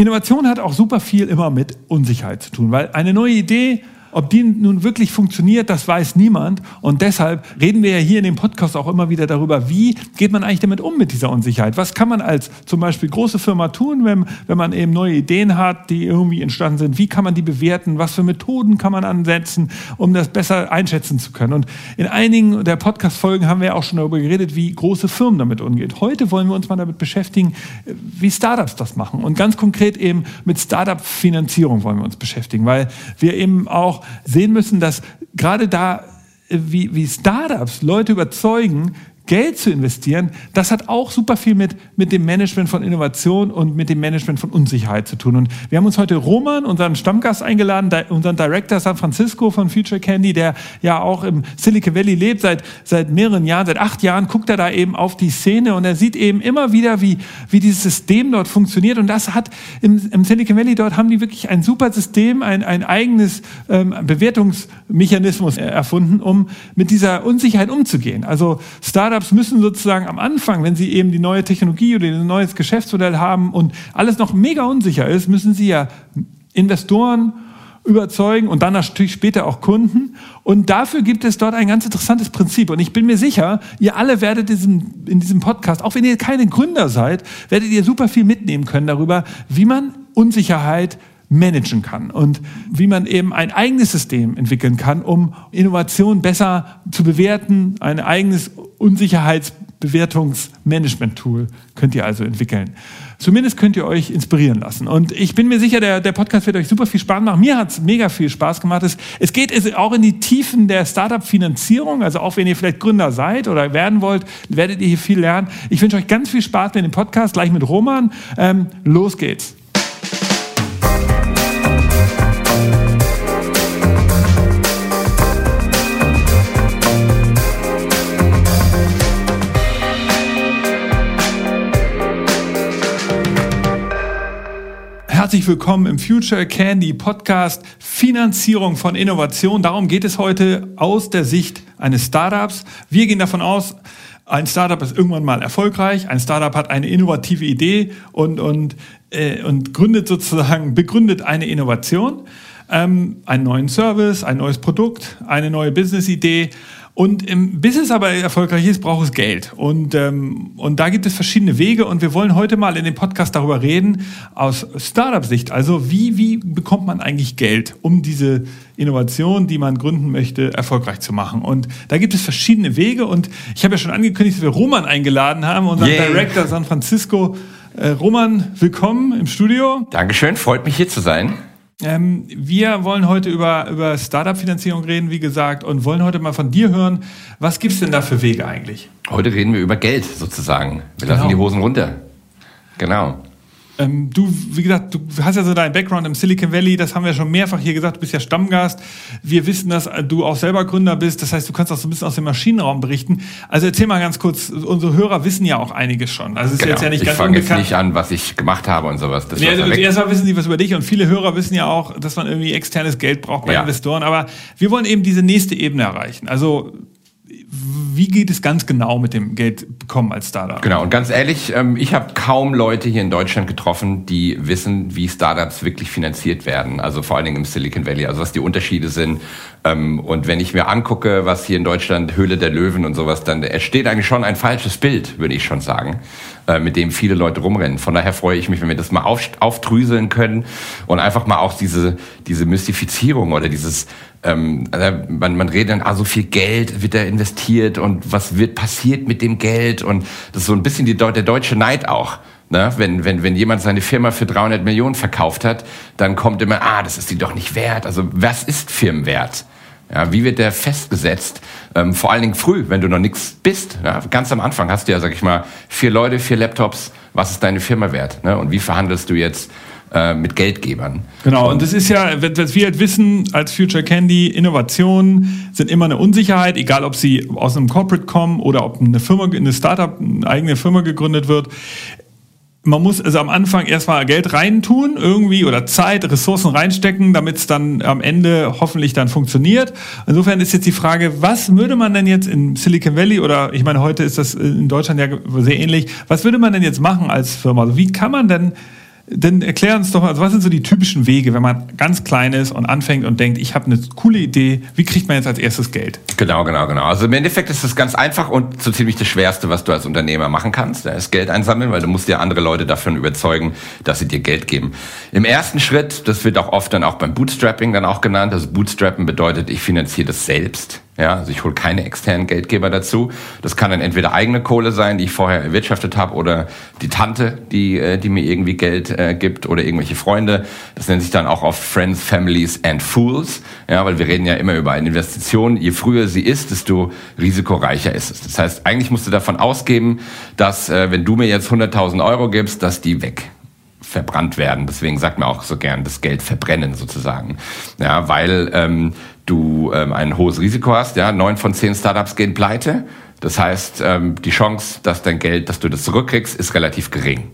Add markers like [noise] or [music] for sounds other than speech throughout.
Innovation hat auch super viel immer mit Unsicherheit zu tun, weil eine neue Idee ob die nun wirklich funktioniert, das weiß niemand. Und deshalb reden wir ja hier in dem Podcast auch immer wieder darüber, wie geht man eigentlich damit um mit dieser Unsicherheit? Was kann man als zum Beispiel große Firma tun, wenn, wenn man eben neue Ideen hat, die irgendwie entstanden sind? Wie kann man die bewerten? Was für Methoden kann man ansetzen, um das besser einschätzen zu können? Und in einigen der Podcast-Folgen haben wir auch schon darüber geredet, wie große Firmen damit umgehen. Heute wollen wir uns mal damit beschäftigen, wie Startups das machen. Und ganz konkret eben mit Startup-Finanzierung wollen wir uns beschäftigen, weil wir eben auch sehen müssen, dass gerade da, äh, wie, wie Startups Leute überzeugen, Geld zu investieren, das hat auch super viel mit, mit dem Management von Innovation und mit dem Management von Unsicherheit zu tun. Und wir haben uns heute Roman, unseren Stammgast, eingeladen, unseren Director San Francisco von Future Candy, der ja auch im Silicon Valley lebt seit, seit mehreren Jahren, seit acht Jahren, guckt er da eben auf die Szene und er sieht eben immer wieder, wie, wie dieses System dort funktioniert. Und das hat im, im Silicon Valley dort haben die wirklich ein super System, ein, ein eigenes ähm, Bewertungsmechanismus erfunden, um mit dieser Unsicherheit umzugehen. Also Startups Startups müssen sozusagen am Anfang, wenn sie eben die neue Technologie oder ein neues Geschäftsmodell haben und alles noch mega unsicher ist, müssen sie ja Investoren überzeugen und dann natürlich später auch Kunden. Und dafür gibt es dort ein ganz interessantes Prinzip. Und ich bin mir sicher, ihr alle werdet diesen, in diesem Podcast, auch wenn ihr keine Gründer seid, werdet ihr super viel mitnehmen können darüber, wie man Unsicherheit managen kann und wie man eben ein eigenes System entwickeln kann, um Innovation besser zu bewerten. Ein eigenes Unsicherheitsbewertungsmanagement-Tool könnt ihr also entwickeln. Zumindest könnt ihr euch inspirieren lassen. Und ich bin mir sicher, der, der Podcast wird euch super viel Spaß machen. Mir hat es mega viel Spaß gemacht. Es, es geht auch in die Tiefen der Startup-Finanzierung. Also auch wenn ihr vielleicht Gründer seid oder werden wollt, werdet ihr hier viel lernen. Ich wünsche euch ganz viel Spaß mit dem Podcast, gleich mit Roman. Ähm, los geht's. Herzlich willkommen im Future Candy Podcast Finanzierung von Innovation. Darum geht es heute aus der Sicht eines Startups. Wir gehen davon aus, ein Startup ist irgendwann mal erfolgreich. Ein Startup hat eine innovative Idee und, und, äh, und gründet sozusagen, begründet eine Innovation, ähm, einen neuen Service, ein neues Produkt, eine neue Business-Idee und im Business aber erfolgreich ist, braucht es Geld. Und, ähm, und da gibt es verschiedene Wege. Und wir wollen heute mal in dem Podcast darüber reden, aus Startup-Sicht. Also wie, wie bekommt man eigentlich Geld, um diese Innovation, die man gründen möchte, erfolgreich zu machen? Und da gibt es verschiedene Wege. Und ich habe ja schon angekündigt, dass wir Roman eingeladen haben, unseren yeah. Director San Francisco. Äh, Roman, willkommen im Studio. Dankeschön, freut mich hier zu sein. Ähm, wir wollen heute über, über Startup-Finanzierung reden, wie gesagt, und wollen heute mal von dir hören, was gibt es denn da für Wege eigentlich? Heute reden wir über Geld sozusagen. Wir genau. lassen die Hosen runter. Genau. Ähm, du, wie gesagt, du hast ja so deinen Background im Silicon Valley, das haben wir schon mehrfach hier gesagt, du bist ja Stammgast. Wir wissen, dass du auch selber Gründer bist, das heißt, du kannst auch so ein bisschen aus dem Maschinenraum berichten. Also erzähl mal ganz kurz, unsere Hörer wissen ja auch einiges schon. Also es ist genau. jetzt ja nicht ich ganz Ich fange jetzt nicht an, was ich gemacht habe und sowas. Das ja, also, erstmal wissen sie was über dich und viele Hörer wissen ja auch, dass man irgendwie externes Geld braucht bei ja. Investoren, aber wir wollen eben diese nächste Ebene erreichen. Also wie geht es ganz genau mit dem Geld bekommen als Startup? Genau, und ganz ehrlich, ähm, ich habe kaum Leute hier in Deutschland getroffen, die wissen, wie Startups wirklich finanziert werden. Also vor allen Dingen im Silicon Valley, also was die Unterschiede sind. Ähm, und wenn ich mir angucke, was hier in Deutschland Höhle der Löwen und sowas, dann entsteht eigentlich schon ein falsches Bild, würde ich schon sagen, mit dem viele Leute rumrennen. Von daher freue ich mich, wenn wir das mal auf, aufdrüseln können und einfach mal auch diese, diese Mystifizierung oder dieses ähm, also man, man redet dann, ah, so viel Geld wird da investiert und was wird passiert mit dem Geld und das ist so ein bisschen die, der deutsche Neid auch. Ne? Wenn, wenn, wenn jemand seine Firma für 300 Millionen verkauft hat, dann kommt immer, ah, das ist die doch nicht wert. Also was ist Firmenwert? Ja, wie wird der festgesetzt? Ähm, vor allen Dingen früh, wenn du noch nichts bist. Ja, ganz am Anfang hast du ja, sag ich mal, vier Leute, vier Laptops. Was ist deine Firma wert? Ne? Und wie verhandelst du jetzt äh, mit Geldgebern. Genau, und das ist ja, was wir halt wissen als Future Candy, Innovationen sind immer eine Unsicherheit, egal ob sie aus einem Corporate kommen oder ob eine Firma, eine Startup, eine eigene Firma gegründet wird man muss also am Anfang erstmal Geld reintun, irgendwie oder Zeit, Ressourcen reinstecken, damit es dann am Ende hoffentlich dann funktioniert. Insofern ist jetzt die Frage, was würde man denn jetzt in Silicon Valley oder ich meine, heute ist das in Deutschland ja sehr ähnlich, was würde man denn jetzt machen als Firma? Also wie kann man denn dann erklär uns doch mal, also was sind so die typischen Wege, wenn man ganz klein ist und anfängt und denkt, ich habe eine coole Idee, wie kriegt man jetzt als erstes Geld? Genau, genau, genau. Also im Endeffekt ist es ganz einfach und so ziemlich das Schwerste, was du als Unternehmer machen kannst. Da ist Geld einsammeln, weil du musst ja andere Leute davon überzeugen, dass sie dir Geld geben. Im ersten Schritt, das wird auch oft dann auch beim Bootstrapping dann auch genannt, also Bootstrappen bedeutet, ich finanziere das selbst. Ja, also ich hole keine externen Geldgeber dazu. Das kann dann entweder eigene Kohle sein, die ich vorher erwirtschaftet habe, oder die Tante, die, äh, die mir irgendwie Geld äh, gibt, oder irgendwelche Freunde. Das nennt sich dann auch oft Friends, Families and Fools. Ja, weil wir reden ja immer über eine Investition. Je früher sie ist, desto risikoreicher ist es. Das heißt, eigentlich musst du davon ausgeben, dass äh, wenn du mir jetzt 100.000 Euro gibst, dass die weg verbrannt werden. Deswegen sagt man auch so gern das Geld verbrennen sozusagen. Ja, weil ähm, du ähm, ein hohes Risiko hast. Ja, neun von zehn Startups gehen pleite. Das heißt, ähm, die Chance, dass dein Geld, dass du das zurückkriegst, ist relativ gering.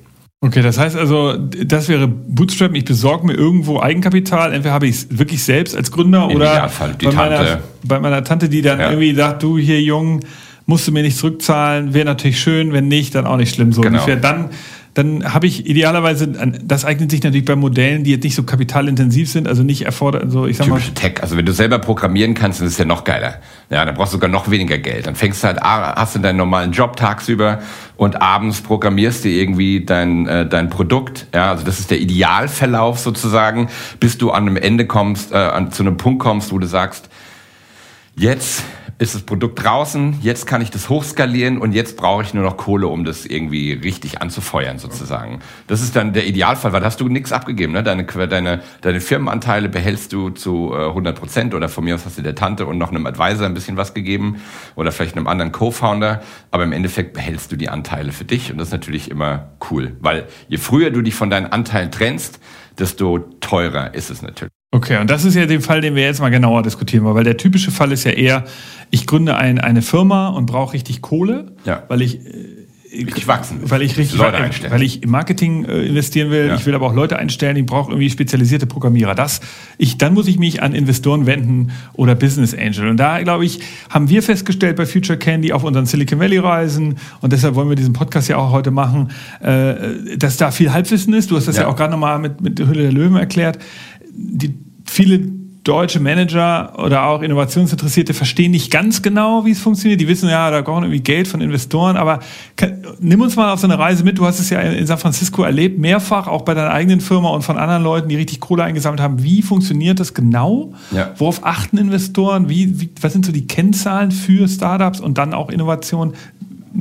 Okay, das heißt also, das wäre Bootstrap. Ich besorge mir irgendwo Eigenkapital. Entweder habe ich es wirklich selbst als Gründer Im oder bei, Tante. Meiner, bei meiner Tante, die dann Ja. irgendwie sagt, du hier Jung, musst du mir nicht zurückzahlen. Wäre natürlich schön, wenn nicht, dann auch nicht schlimm. So Genau. ungefähr. Dann, dann habe ich idealerweise, das eignet sich natürlich bei Modellen, die jetzt nicht so kapitalintensiv sind, also nicht erfordert, also ich sag mal, Typische Tech. Also wenn du selber programmieren kannst, dann ist es ja noch geiler. Ja, dann brauchst du sogar noch weniger Geld. Dann fängst du halt, ah, hast du deinen normalen Job tagsüber und abends programmierst du irgendwie dein, äh, dein Produkt. Ja, also das ist der Idealverlauf sozusagen, bis du an einem Ende kommst, äh, an, zu einem Punkt kommst, wo du sagst, jetzt ist das Produkt draußen, jetzt kann ich das hochskalieren und jetzt brauche ich nur noch Kohle, um das irgendwie richtig anzufeuern sozusagen. Das ist dann der Idealfall, weil hast du nichts abgegeben. Ne? Deine, deine, deine Firmenanteile behältst du zu äh, 100 Prozent oder von mir aus hast du der Tante und noch einem Advisor ein bisschen was gegeben oder vielleicht einem anderen Co-Founder, aber im Endeffekt behältst du die Anteile für dich und das ist natürlich immer cool, weil je früher du dich von deinen Anteilen trennst, desto teurer ist es natürlich. Okay, und das ist ja der Fall, den wir jetzt mal genauer diskutieren wollen, weil der typische Fall ist ja eher, ich gründe ein, eine Firma und brauche richtig Kohle, Ja. weil ich äh, Richtig wachsen. weil ich richtig Leute einstellen. weil ich im Marketing äh, investieren will, Ja. ich will aber auch Leute einstellen, ich brauche irgendwie spezialisierte Programmierer. Das ich dann muss ich mich an Investoren wenden oder Business Angel und da glaube ich, haben wir festgestellt bei Future Candy auf unseren Silicon Valley Reisen und deshalb wollen wir diesen Podcast ja auch heute machen, äh, dass da viel Halbwissen ist. Du hast das ja, Ja. auch gerade nochmal mit mit der Hülle der Löwen erklärt. Die viele deutsche Manager oder auch Innovationsinteressierte verstehen nicht ganz genau, wie es funktioniert. Die wissen ja, da brauchen irgendwie Geld von Investoren, aber kann, nimm uns mal auf so eine Reise mit. Du hast es ja in San Francisco erlebt, mehrfach, auch bei deiner eigenen Firma und von anderen Leuten, die richtig Kohle eingesammelt haben. Wie funktioniert das genau? Ja. Worauf achten Investoren? Wie, wie, was sind so die Kennzahlen für Startups und dann auch Innovation?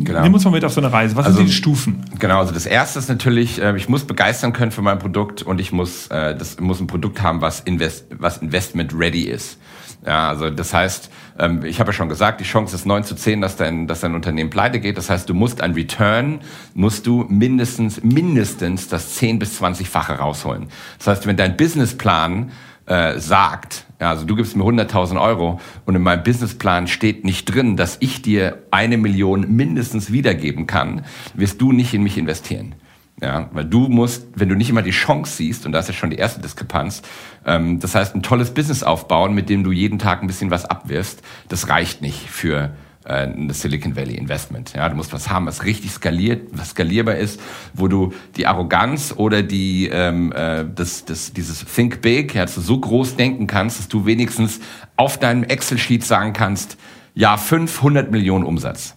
Genau. Nimm uns mal mit auf so eine Reise. Was Also- sind die Stufen? Genau, also das erste ist natürlich, äh, ich muss begeistern können für mein Produkt und ich muss, äh, das muss ein Produkt haben, was, invest, was investment ready ist. Ja, also das heißt, ähm, ich habe ja schon gesagt, die Chance ist 9 zu 10, dass dein, dass dein Unternehmen pleite geht. Das heißt, du musst ein Return, musst du mindestens, mindestens das 10 bis 20-fache rausholen. Das heißt, wenn dein Businessplan äh, sagt, ja, also du gibst mir 100.000 Euro und in meinem Businessplan steht nicht drin, dass ich dir eine Million mindestens wiedergeben kann, wirst du nicht in mich investieren. Ja, weil du musst, wenn du nicht immer die Chance siehst, und da ist ja schon die erste Diskrepanz, ähm, das heißt, ein tolles Business aufbauen, mit dem du jeden Tag ein bisschen was abwirfst, das reicht nicht für äh, ein Silicon Valley Investment. Ja, du musst was haben, was richtig skaliert, was skalierbar ist, wo du die Arroganz oder die ähm, äh, das, das, dieses Think Big, ja, dass du so groß denken kannst, dass du wenigstens auf deinem Excel-Sheet sagen kannst, ja, 500 Millionen Umsatz.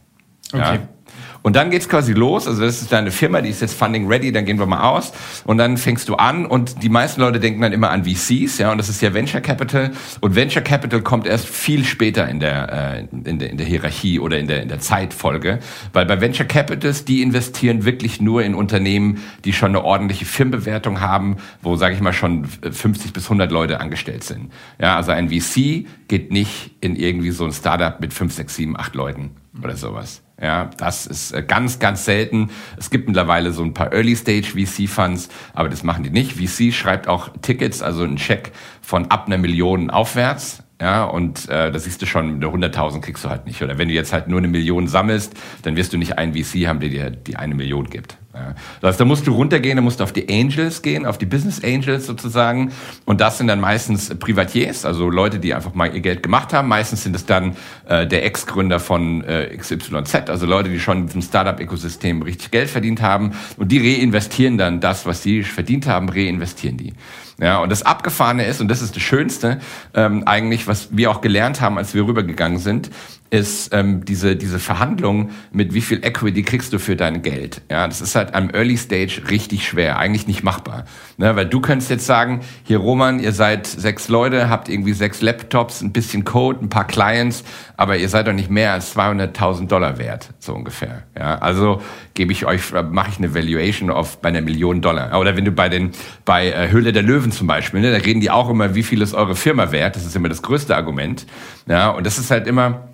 Okay. Ja. Und dann geht's quasi los. Also das ist deine Firma, die ist jetzt Funding ready, dann gehen wir mal aus. Und dann fängst du an und die meisten Leute denken dann immer an VCs, ja, und das ist ja Venture Capital. Und Venture Capital kommt erst viel später in der, äh, in der, in der Hierarchie oder in der, in der Zeitfolge. Weil bei Venture Capitals, die investieren wirklich nur in Unternehmen, die schon eine ordentliche Firmenbewertung haben, wo, sage ich mal, schon 50 bis 100 Leute angestellt sind. Ja, also ein VC geht nicht in irgendwie so ein Startup mit 5, 6, 7, 8 Leuten oder sowas. Ja, das ist äh, ganz, ganz selten. Es gibt mittlerweile so ein paar Early-Stage-VC-Funds, aber das machen die nicht. VC schreibt auch Tickets, also einen Scheck von ab einer Million aufwärts. Ja, und äh, da siehst du schon, eine 100.000 kriegst du halt nicht. Oder wenn du jetzt halt nur eine Million sammelst, dann wirst du nicht einen VC haben, der dir die eine Million gibt. Ja. Das heißt, da musst du runtergehen, da musst du auf die Angels gehen, auf die Business Angels sozusagen. Und das sind dann meistens Privatiers, also Leute, die einfach mal ihr Geld gemacht haben. Meistens sind es dann äh, der Ex-Gründer von äh, XYZ, also Leute, die schon in diesem Startup-Ökosystem richtig Geld verdient haben. Und die reinvestieren dann das, was sie verdient haben, reinvestieren die. Ja, und das Abgefahrene ist, und das ist das Schönste, ähm, eigentlich, was wir auch gelernt haben, als wir rübergegangen sind, ist ähm, diese, diese Verhandlung mit wie viel Equity kriegst du für dein Geld. Ja, das ist halt am Early Stage richtig schwer, eigentlich nicht machbar. Ne, weil du könntest jetzt sagen, hier Roman, ihr seid sechs Leute, habt irgendwie sechs Laptops, ein bisschen Code, ein paar Clients, aber ihr seid doch nicht mehr als 200.000 Dollar wert, so ungefähr. Ja, also gebe ich euch, mache ich eine Valuation auf bei einer Million Dollar. Oder wenn du bei den, bei äh, Höhle der Löwen zum Beispiel, ne, da reden die auch immer, wie viel ist eure Firma wert? Das ist immer das größte Argument. Ja, und das ist halt immer,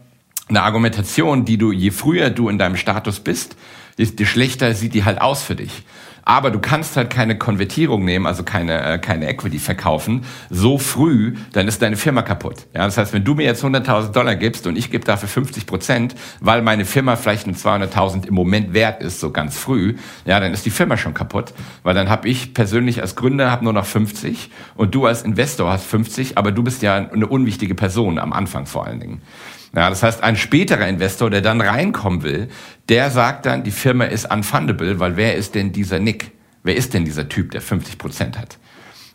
eine Argumentation, die du, je früher du in deinem Status bist, desto schlechter sieht die halt aus für dich. Aber du kannst halt keine Konvertierung nehmen, also keine, äh, keine Equity verkaufen, so früh, dann ist deine Firma kaputt. Ja, das heißt, wenn du mir jetzt 100.000 Dollar gibst und ich gebe dafür 50 Prozent, weil meine Firma vielleicht nur 200.000 im Moment wert ist, so ganz früh, ja, dann ist die Firma schon kaputt, weil dann habe ich persönlich als Gründer hab nur noch 50 und du als Investor hast 50, aber du bist ja eine unwichtige Person am Anfang vor allen Dingen. Ja, das heißt, ein späterer Investor, der dann reinkommen will, der sagt dann, die Firma ist unfundable, weil wer ist denn dieser Nick? Wer ist denn dieser Typ, der 50 Prozent hat?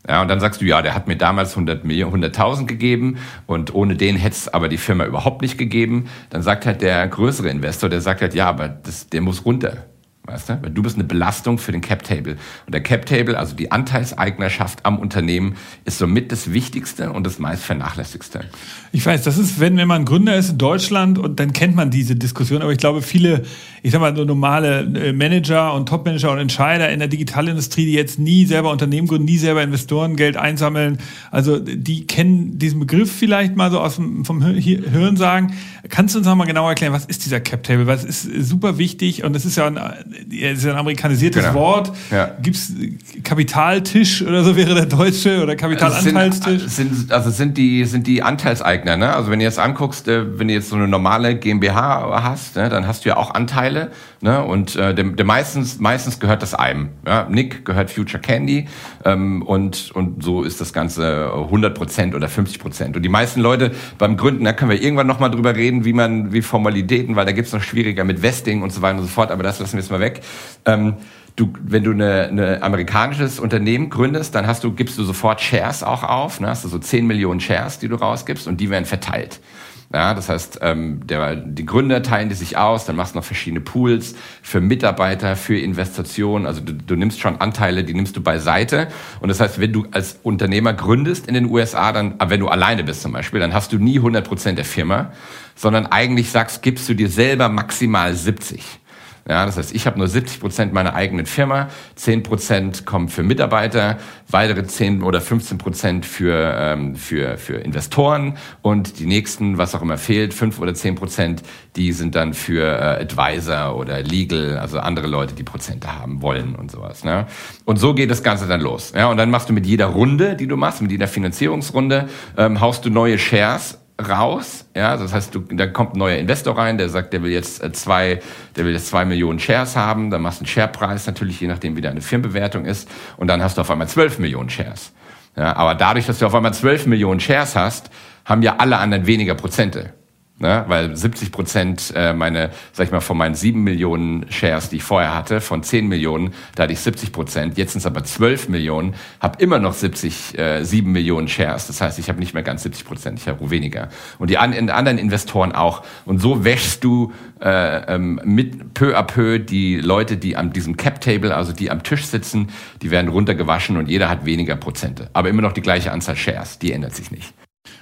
Ja, und dann sagst du, ja, der hat mir damals 100 Millionen, 100.000 gegeben und ohne den hätte es aber die Firma überhaupt nicht gegeben. Dann sagt halt der größere Investor, der sagt halt, ja, aber das, der muss runter. Weißt du? Weil du bist eine Belastung für den Cap Table. Und der Cap Table, also die Anteilseignerschaft am Unternehmen, ist somit das Wichtigste und das meist vernachlässigste. Ich weiß, das ist, wenn, wenn man Gründer ist in Deutschland und dann kennt man diese Diskussion, aber ich glaube, viele, ich sag mal, so normale äh, Manager und Topmanager und Entscheider in der Digitalindustrie, die jetzt nie selber Unternehmen gründen, nie selber Investorengeld einsammeln, also die kennen diesen Begriff vielleicht mal so aus dem, vom Hören sagen. Kannst du uns noch mal genauer erklären, was ist dieser Cap Table? Es ist super wichtig und es ist ja ein ist ja ein amerikanisiertes genau. Wort. Ja. Gibt es Kapitaltisch oder so wäre der deutsche oder Kapitalanteilstisch? Sind, sind, also sind die, sind die Anteilseigner, ne? Also wenn du jetzt anguckst, äh, wenn du jetzt so eine normale GmbH hast, ne, dann hast du ja auch Anteile, ne? Und äh, der, der meistens, meistens gehört das einem. Ja? Nick gehört Future Candy ähm, und, und so ist das Ganze 100 Prozent oder 50 Prozent. Und die meisten Leute beim Gründen, da können wir irgendwann nochmal drüber reden, wie man, wie Formalitäten, weil da gibt's noch schwieriger mit Vesting und so weiter und so fort, aber das lassen wir jetzt mal weg. Ähm, du, wenn du eine, eine amerikanisches Unternehmen gründest, dann hast du, gibst du sofort Shares auch auf, ne? hast du so 10 Millionen Shares, die du rausgibst und die werden verteilt. Ja, das heißt, ähm, der, die Gründer teilen die sich aus, dann machst du noch verschiedene Pools für Mitarbeiter, für Investitionen. Also du, du nimmst schon Anteile, die nimmst du beiseite. Und das heißt, wenn du als Unternehmer gründest in den USA, dann, wenn du alleine bist zum Beispiel, dann hast du nie 100 Prozent der Firma, sondern eigentlich sagst, gibst du dir selber maximal 70. Ja, das heißt, ich habe nur 70 Prozent meiner eigenen Firma, 10 Prozent kommen für Mitarbeiter, weitere 10 oder 15 Prozent für, ähm, für, für Investoren und die nächsten, was auch immer fehlt, 5 oder 10 Prozent, die sind dann für äh, Advisor oder Legal, also andere Leute, die Prozente haben wollen und sowas. Ne? Und so geht das Ganze dann los. Ja, und dann machst du mit jeder Runde, die du machst, mit jeder Finanzierungsrunde, ähm, haust du neue Shares raus. Ja, das heißt, du, da kommt ein neuer Investor rein, der sagt, der will jetzt äh, zwei, der will jetzt zwei Millionen Shares haben. Dann machst du einen Sharepreis natürlich, je nachdem, wie deine Firmenbewertung ist. Und dann hast du auf einmal zwölf Millionen Shares. Ja, aber dadurch, dass du auf einmal zwölf Millionen Shares hast, haben ja alle anderen weniger Prozente. Ne? Weil 70 Prozent äh, meine, sag ich mal, von meinen 7 Millionen Shares, die ich vorher hatte, von 10 Millionen, da hatte ich 70 Prozent. Jetzt sind es aber 12 Millionen, habe immer noch 70, äh, 7 Millionen Shares. Das heißt, ich habe nicht mehr ganz 70 Prozent, ich habe weniger. Und die an, anderen Investoren auch. Und so wäschst du äh, ähm, mit peu à peu die Leute, die an diesem Cap Table, also die am Tisch sitzen, die werden runtergewaschen und jeder hat weniger Prozente. Aber immer noch die gleiche Anzahl Shares, die ändert sich nicht.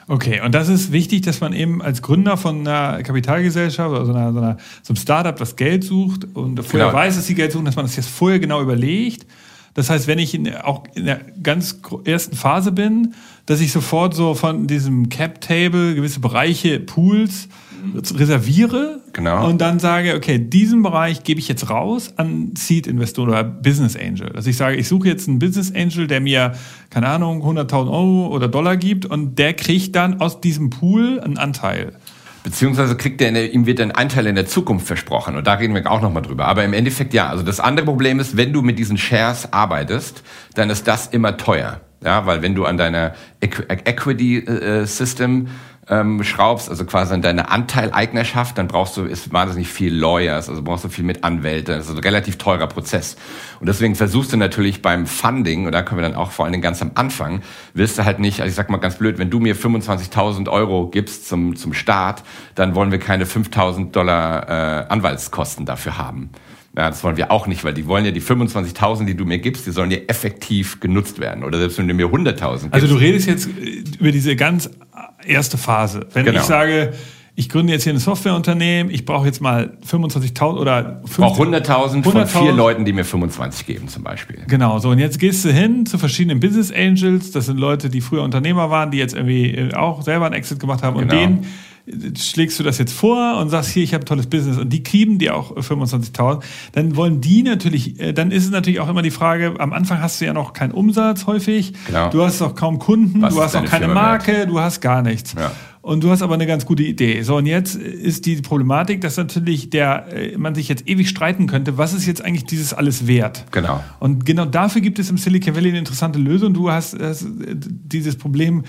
Okay, und das ist wichtig, dass man eben als Gründer von einer Kapitalgesellschaft oder so, einer, so, einer, so einem Startup das Geld sucht und vorher genau. weiß, dass sie Geld suchen, dass man das jetzt vorher genau überlegt. Das heißt, wenn ich in, auch in der ganz ersten Phase bin, dass ich sofort so von diesem Cap-Table gewisse Bereiche, Pools reserviere genau. und dann sage, okay, diesen Bereich gebe ich jetzt raus an Seed-Investoren oder Business Angel. Dass ich sage, ich suche jetzt einen Business Angel, der mir, keine Ahnung, 100.000 Euro oder Dollar gibt und der kriegt dann aus diesem Pool einen Anteil. beziehungsweise kriegt er, ihm wird ein Anteil in der Zukunft versprochen. Und da reden wir auch nochmal drüber. Aber im Endeffekt ja. Also das andere Problem ist, wenn du mit diesen Shares arbeitest, dann ist das immer teuer. Ja, weil wenn du an deiner Equity äh, System ähm, schraubst, also quasi an deine Anteileignerschaft, dann brauchst du, ist wahnsinnig viel Lawyers, also brauchst du viel mit Anwälten, das ist ein relativ teurer Prozess. Und deswegen versuchst du natürlich beim Funding, und da können wir dann auch vor allen Dingen ganz am Anfang, willst du halt nicht, also ich sag mal ganz blöd, wenn du mir 25.000 Euro gibst zum, zum Start, dann wollen wir keine 5.000 Dollar äh, Anwaltskosten dafür haben. Ja, das wollen wir auch nicht, weil die wollen ja die 25.000, die du mir gibst, die sollen ja effektiv genutzt werden. Oder selbst wenn du mir 100.000 gibst. Also du redest jetzt äh, über diese ganz erste Phase. Wenn genau. ich sage, ich gründe jetzt hier ein Softwareunternehmen, ich brauche jetzt mal 25.000 oder 50, Ich brauche 100.000 von vier Leuten, die mir 25 geben zum Beispiel. Genau, so und jetzt gehst du hin zu verschiedenen Business Angels, das sind Leute, die früher Unternehmer waren, die jetzt irgendwie äh, auch selber einen Exit gemacht haben genau. und denen schlägst du das jetzt vor und sagst hier, ich habe ein tolles Business und die kriegen dir auch 25.000, dann wollen die natürlich, äh, dann ist es natürlich auch immer die Frage, am Anfang hast du ja noch keinen Umsatz häufig, genau. du hast auch kaum Kunden, Was du hast auch keine Firma Marke, wert? du hast gar nichts. Ja. Und du hast aber eine ganz gute Idee. So, und jetzt ist die Problematik, dass natürlich der, äh, man sich jetzt ewig streiten könnte, was ist jetzt eigentlich dieses alles wert? Genau. Und genau dafür gibt es im Silicon Valley eine interessante Lösung. Du hast, hast äh, dieses Problem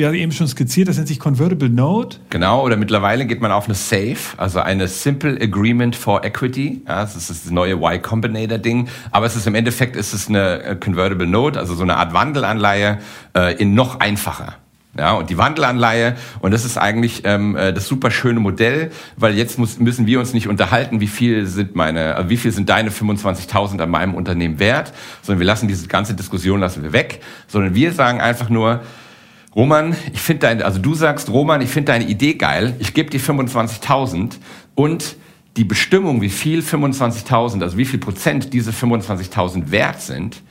ja eben schon skizziert, das nennt sich Convertible Note. Genau, oder mittlerweile geht man auf eine SAFE, also eine Simple Agreement for Equity. Ja, das ist das neue Y Combinator Ding. Aber es ist im Endeffekt ist es eine äh, Convertible Note, also so eine Art Wandelanleihe äh, in noch einfacher. Ja, und die Wandelanleihe, und das ist eigentlich ähm, äh, das super schöne Modell, weil jetzt muss, müssen wir uns nicht unterhalten, wie viel sind meine, äh, wie viel sind deine 25.000 an meinem Unternehmen wert, sondern wir lassen diese ganze Diskussion lassen wir weg, sondern wir sagen einfach nur, Roman, ich finde deine, also du sagst, Roman, ich finde deine Idee geil, ich gebe dir 25.000 und die Bestimmung, wie viel 25.000, also wie viel Prozent diese 25.000 wert sind,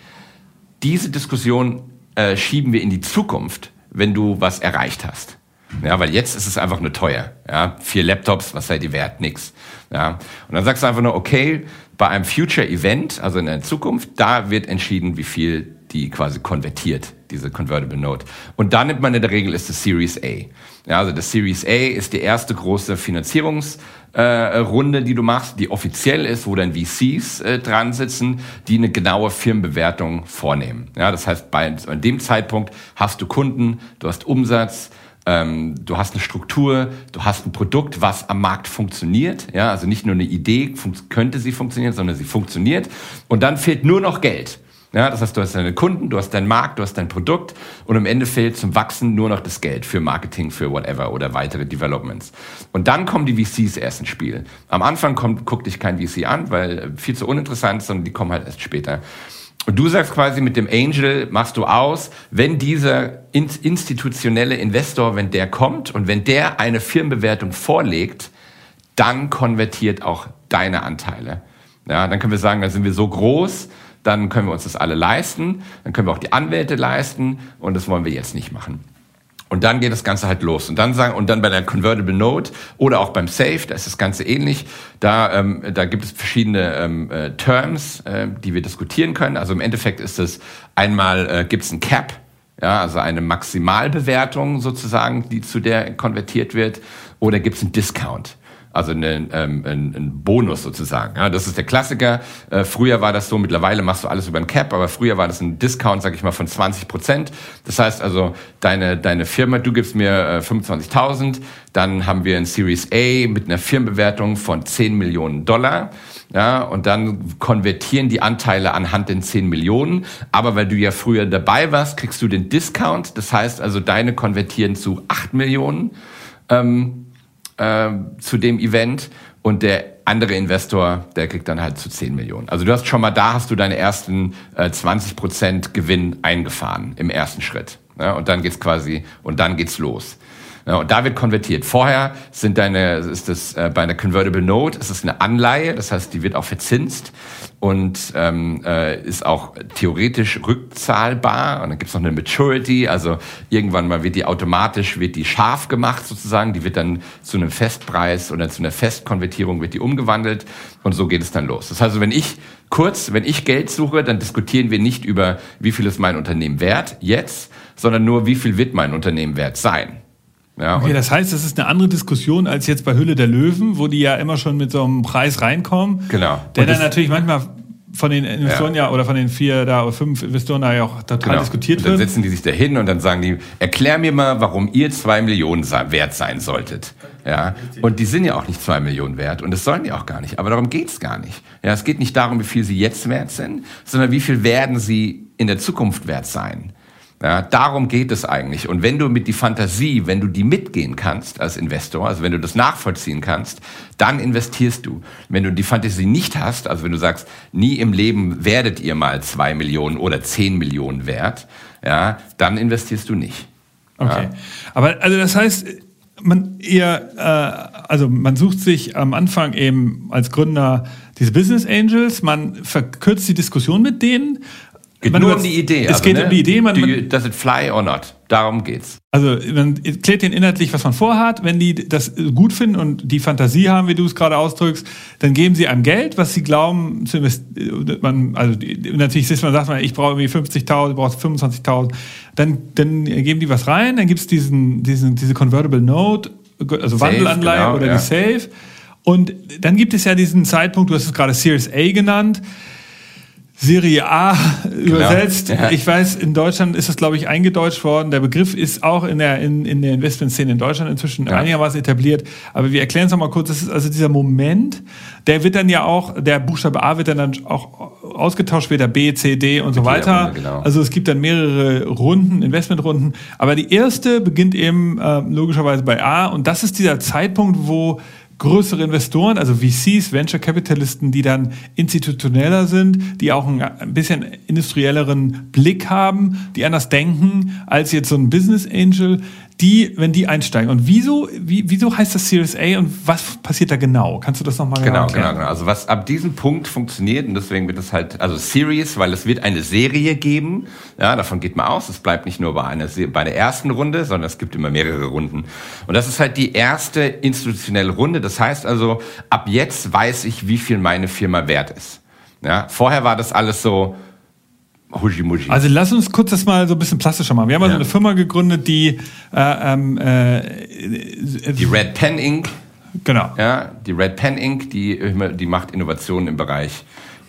diese Diskussion äh, schieben wir in die Zukunft, wenn du was erreicht hast. Ja, weil jetzt ist es einfach nur teuer. Ja, vier Laptops, was seid ihr wert? Nix. Ja, und dann sagst du einfach nur, okay, bei einem Future Event, also in der Zukunft, da wird entschieden, wie viel die quasi konvertiert, diese Convertible Note. Und da nimmt man in der Regel ist das Series A. Ja, also das Series A ist die erste große Finanzierungsrunde, äh, die du machst, die offiziell ist, wo dann VCs äh, dran sitzen, die eine genaue Firmenbewertung vornehmen. Ja, das heißt, bei an dem Zeitpunkt hast du Kunden, du hast Umsatz, ähm, du hast eine Struktur, du hast ein Produkt, was am Markt funktioniert. Ja, also nicht nur eine Idee könnte sie funktionieren, sondern sie funktioniert. Und dann fehlt nur noch Geld. Ja, das heißt, du hast deine Kunden, du hast deinen Markt, du hast dein Produkt und am Ende fehlt zum Wachsen nur noch das Geld für Marketing, für whatever oder weitere Developments. Und dann kommen die VCs erst ins Spiel. Am Anfang kommt, guckt dich kein VC an, weil viel zu uninteressant, sondern die kommen halt erst später. Und du sagst quasi mit dem Angel machst du aus, wenn dieser institutionelle Investor, wenn der kommt und wenn der eine Firmenbewertung vorlegt, dann konvertiert auch deine Anteile. Ja, dann können wir sagen, dann sind wir so groß, dann können wir uns das alle leisten, dann können wir auch die Anwälte leisten und das wollen wir jetzt nicht machen. Und dann geht das Ganze halt los. Und dann sagen, und dann bei der Convertible Note oder auch beim Safe, da ist das Ganze ähnlich. Da, ähm, da gibt es verschiedene ähm, äh, Terms, äh, die wir diskutieren können. Also im Endeffekt ist es einmal äh, gibt es ein Cap, ja, also eine Maximalbewertung sozusagen, die zu der konvertiert wird, oder gibt es einen Discount also einen, ähm, einen, einen Bonus sozusagen. Ja, das ist der Klassiker. Äh, früher war das so, mittlerweile machst du alles über ein Cap, aber früher war das ein Discount, sag ich mal, von 20 Prozent. Das heißt also, deine, deine Firma, du gibst mir äh, 25.000, dann haben wir ein Series A mit einer Firmenbewertung von 10 Millionen Dollar. Ja, und dann konvertieren die Anteile anhand den 10 Millionen. Aber weil du ja früher dabei warst, kriegst du den Discount. Das heißt also, deine konvertieren zu 8 Millionen. Ähm, äh, zu dem Event und der andere Investor, der kriegt dann halt zu 10 Millionen. Also du hast schon mal, da hast du deine ersten äh, 20 Prozent Gewinn eingefahren im ersten Schritt. Ja, und dann geht's quasi, und dann geht's los. Ja, und da wird konvertiert. Vorher sind deine, ist das äh, bei einer Convertible Note, ist es eine Anleihe, das heißt, die wird auch verzinst und ähm, äh, ist auch theoretisch rückzahlbar. Und dann gibt's noch eine Maturity, also irgendwann mal wird die automatisch, wird die scharf gemacht sozusagen, die wird dann zu einem Festpreis oder zu einer Festkonvertierung wird die umgewandelt und so geht es dann los. Das heißt, wenn ich kurz, wenn ich Geld suche, dann diskutieren wir nicht über, wie viel ist mein Unternehmen wert jetzt, sondern nur, wie viel wird mein Unternehmen wert sein. Ja, Okay, das heißt, das ist eine andere Diskussion als jetzt bei Hülle der Löwen, wo die ja immer schon mit so einem Preis reinkommen. Genau. Der dann natürlich manchmal von den Investoren ja, oder von den vier da oder fünf Investoren da ja auch total Genau. diskutiert und dann wird. sitzen die sich da hin und dann sagen die, erklär mir mal, warum ihr zwei Millionen wert sein solltet. Ja, und die sind ja auch nicht zwei Millionen wert und das sollen die auch gar nicht. Aber darum geht's gar nicht. Ja, es geht nicht darum, wie viel sie jetzt wert sind, sondern wie viel werden sie in der Zukunft wert sein. Ja, darum geht es eigentlich. Und wenn du mit die Fantasie, wenn du die mitgehen kannst als Investor, also wenn du das nachvollziehen kannst, dann investierst du. Wenn du die Fantasie nicht hast, also wenn du sagst, nie im Leben werdet ihr mal zwei Millionen oder zehn Millionen wert, ja, dann investierst du nicht. Okay. Aber also das heißt, man ihr, äh, also man sucht sich am Anfang eben als Gründer diese Business Angels, man verkürzt die Diskussion mit denen. Geht nur um die Idee. Es geht ne? um die Idee, man, you, does it fly or not? Darum geht's. Also man klärt den inhaltlich, was man vorhat. Wenn die das gut finden und die Fantasie haben, wie du es gerade ausdrückst, dann geben sie einem Geld, was sie glauben zu investieren. Man, also natürlich ist man, sagt man, ich brauche irgendwie 50.000, du brauchst 25.000. Dann, dann geben die was rein, dann gibt's diesen, diesen, diese Convertible Note, also Safe, Wandelanleihe genau, oder ja. die Safe. Und dann gibt es ja diesen Zeitpunkt, du hast es gerade Series A genannt, Serie A übersetzt. ja. Ich weiß, in Deutschland ist das, glaube ich, eingedeutscht worden. Der Begriff ist auch in der, in, in der Investmentszene in Deutschland inzwischen Ja. einigermaßen etabliert. Aber wir erklären es nochmal kurz. Das ist also dieser Moment, der wird dann ja auch, der Buchstabe A wird dann, dann auch ausgetauscht, später B, C, D und so weiter. Runde, genau. Also es gibt dann mehrere Runden, Investmentrunden. Aber die erste beginnt eben äh, logischerweise bei A. Und das ist dieser Zeitpunkt, wo größere Investoren, also VCs, Venture Capitalisten, die dann institutioneller sind, die auch ein bisschen industrielleren Blick haben, die anders denken als jetzt so ein Business Angel, die, wenn die einsteigen. Und wieso, wie, wieso heißt das Series A und was passiert da genau? Kannst du das nochmal Genau, erklären? genau, genau. Also was ab diesem Punkt funktioniert und deswegen wird es halt, also Series, weil es wird eine Serie geben. Ja, davon geht man aus. Es bleibt nicht nur bei einer, bei der ersten Runde, sondern es gibt immer mehrere Runden. Und das ist halt die erste institutionelle Runde. Das heißt also, ab jetzt weiß ich, wie viel meine Firma wert ist. Ja, vorher war das alles so Huji-Muji. Also lass uns kurz das mal so ein bisschen plastischer machen. Wir haben also Ja. eine Firma gegründet, die äh, ähm, äh, die Red Pen Inc. genau. Ja, die Red Pen Inc., die, die macht Innovationen im Bereich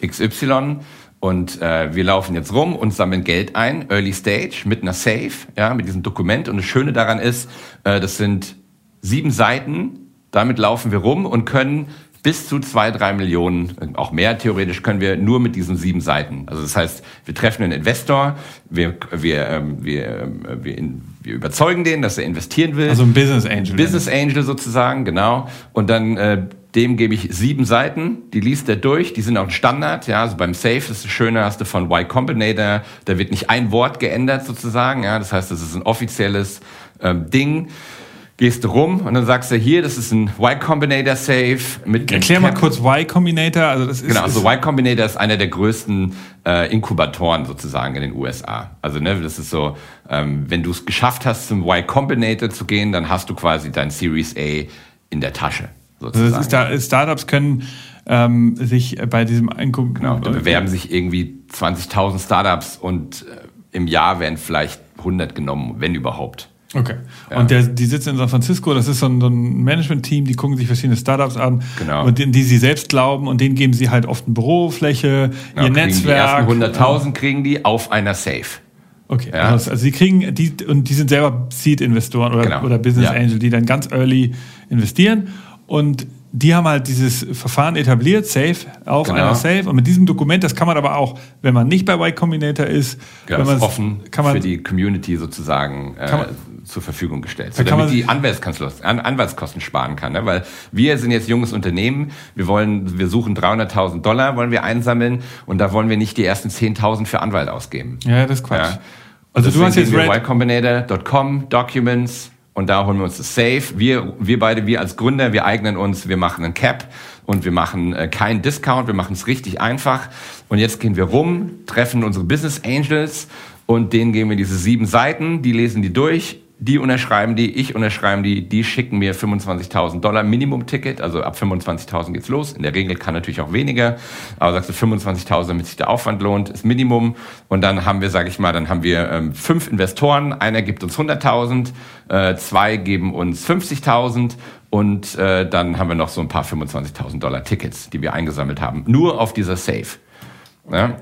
XY. Und äh, wir laufen jetzt rum und sammeln Geld ein, Early Stage, mit einer Safe, ja, mit diesem Dokument. Und das Schöne daran ist, äh, das sind sieben Seiten. Damit laufen wir rum und können bis zu zwei, drei Millionen, auch mehr theoretisch, können wir nur mit diesen sieben Seiten. Also das heißt, wir treffen einen Investor, wir, wir, ähm, wir, ähm, wir, in, wir überzeugen den, dass er investieren will. Also ein Business Angel. Business Angel sozusagen, genau. Und dann äh, dem gebe ich sieben Seiten, die liest er durch, die sind auch ein Standard, ja, also beim Safe ist das Schöne, hast du von Y Combinator, da wird nicht ein Wort geändert sozusagen, ja, das heißt, das ist ein offizielles ähm, Ding. Gehst du rum und dann sagst du hier, das ist ein Y Combinator Safe mit Erklär mal kurz Y Combinator. Also das ist, Genau, also Y Combinator ist einer der größten äh, Inkubatoren sozusagen in den USA. Also ne, das ist so, ähm, wenn du es geschafft hast, zum Y Combinator zu gehen, dann hast du quasi dein Series A in der Tasche. also Sozusagen. das ist da, Startups können ähm, sich bei diesem Einkommen genau, da bewerben sich irgendwie 20.000 Startups und äh, im Jahr werden vielleicht 100 genommen, wenn überhaupt. Okay. Und der, die sitzen in San Francisco, das ist so ein, so ein Management-Team, die gucken sich verschiedene Startups an, Genau. und die, die sie selbst glauben und denen geben sie halt oft eine Bürofläche, Genau, ihr Netzwerk. Die ersten 100.000 kriegen die auf einer Safe. Okay, Ja. also, also sie kriegen die und die sind selber Seed-Investoren oder, Genau. oder Business Ja. Angel, die dann ganz early investieren und die haben halt dieses Verfahren etabliert, Safe, auf Genau. einer Safe. Und mit diesem Dokument, das kann man aber auch, wenn man nicht bei Y Combinator ist, Genau, wenn ist offen kann man, für die Community sozusagen äh, man- zur Verfügung gestellt, so, damit man- die Anwaltskosten, An Anwaltskosten sparen kann. Ne? Weil wir sind jetzt junges Unternehmen, wir wollen, wir suchen 300.000 Dollar, wollen wir einsammeln und da wollen wir nicht die ersten 10.000 für Anwalt ausgeben. Ja, das ist Quatsch. Ja. Also du hast jetzt Red, ycombinator.com, Documents und da holen wir uns das Safe. Wir, wir beide, wir als Gründer, wir eignen uns, wir machen einen Cap und wir machen äh, keinen Discount, wir machen es richtig einfach. Und jetzt gehen wir rum, treffen unsere Business Angels und denen geben wir diese sieben Seiten, die lesen die durch, die unterschreiben die, ich unterschreiben die, die schicken mir 25.000 Dollar Minimum-Ticket, also ab 25.000 geht's los. In der Regel kann natürlich auch weniger, aber sagst du 25.000, damit sich der Aufwand lohnt, ist Minimum. Und dann haben wir, sage ich mal, dann haben wir ähm, fünf Investoren, einer gibt uns 100.000, äh, zwei geben uns 50.000 und äh, dann haben wir noch so ein paar 25.000 Dollar Tickets, die wir eingesammelt haben, nur auf dieser Safe. Ja?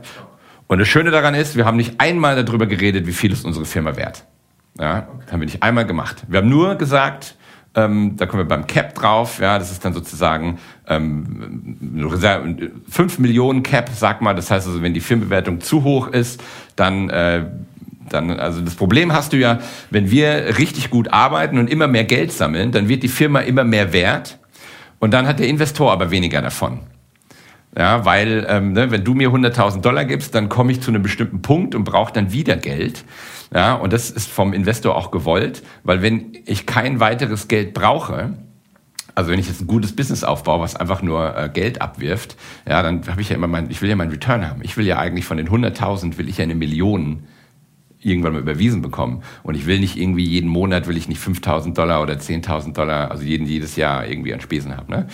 Und das Schöne daran ist, wir haben nicht einmal darüber geredet, wie viel ist unsere Firma wert. Ja, haben wir nicht einmal gemacht. Wir haben nur gesagt, ähm, da kommen wir beim Cap drauf, ja, das ist dann sozusagen ähm, 5 Millionen Cap, sag mal, das heißt also, wenn die Firmenbewertung zu hoch ist, dann äh, dann, also das Problem hast du ja, wenn wir richtig gut arbeiten und immer mehr Geld sammeln, dann wird die Firma immer mehr wert und dann hat der Investor aber weniger davon. Ja, weil ähm, ne, wenn du mir 100.000 Dollar gibst, dann komme ich zu einem bestimmten Punkt und brauche dann wieder Geld. Ja, und das ist vom Investor auch gewollt, weil wenn ich kein weiteres Geld brauche, also wenn ich jetzt ein gutes Business aufbaue, was einfach nur äh, Geld abwirft, ja, dann habe ich ja immer mein, ich will ja meinen Return haben. Ich will ja eigentlich von den 100.000 will ich ja eine Million irgendwann mal überwiesen bekommen. Und ich will nicht irgendwie jeden Monat, will ich nicht 5.000 Dollar oder 10.000 Dollar, also jeden, jedes Jahr irgendwie an Spesen haben. Ne?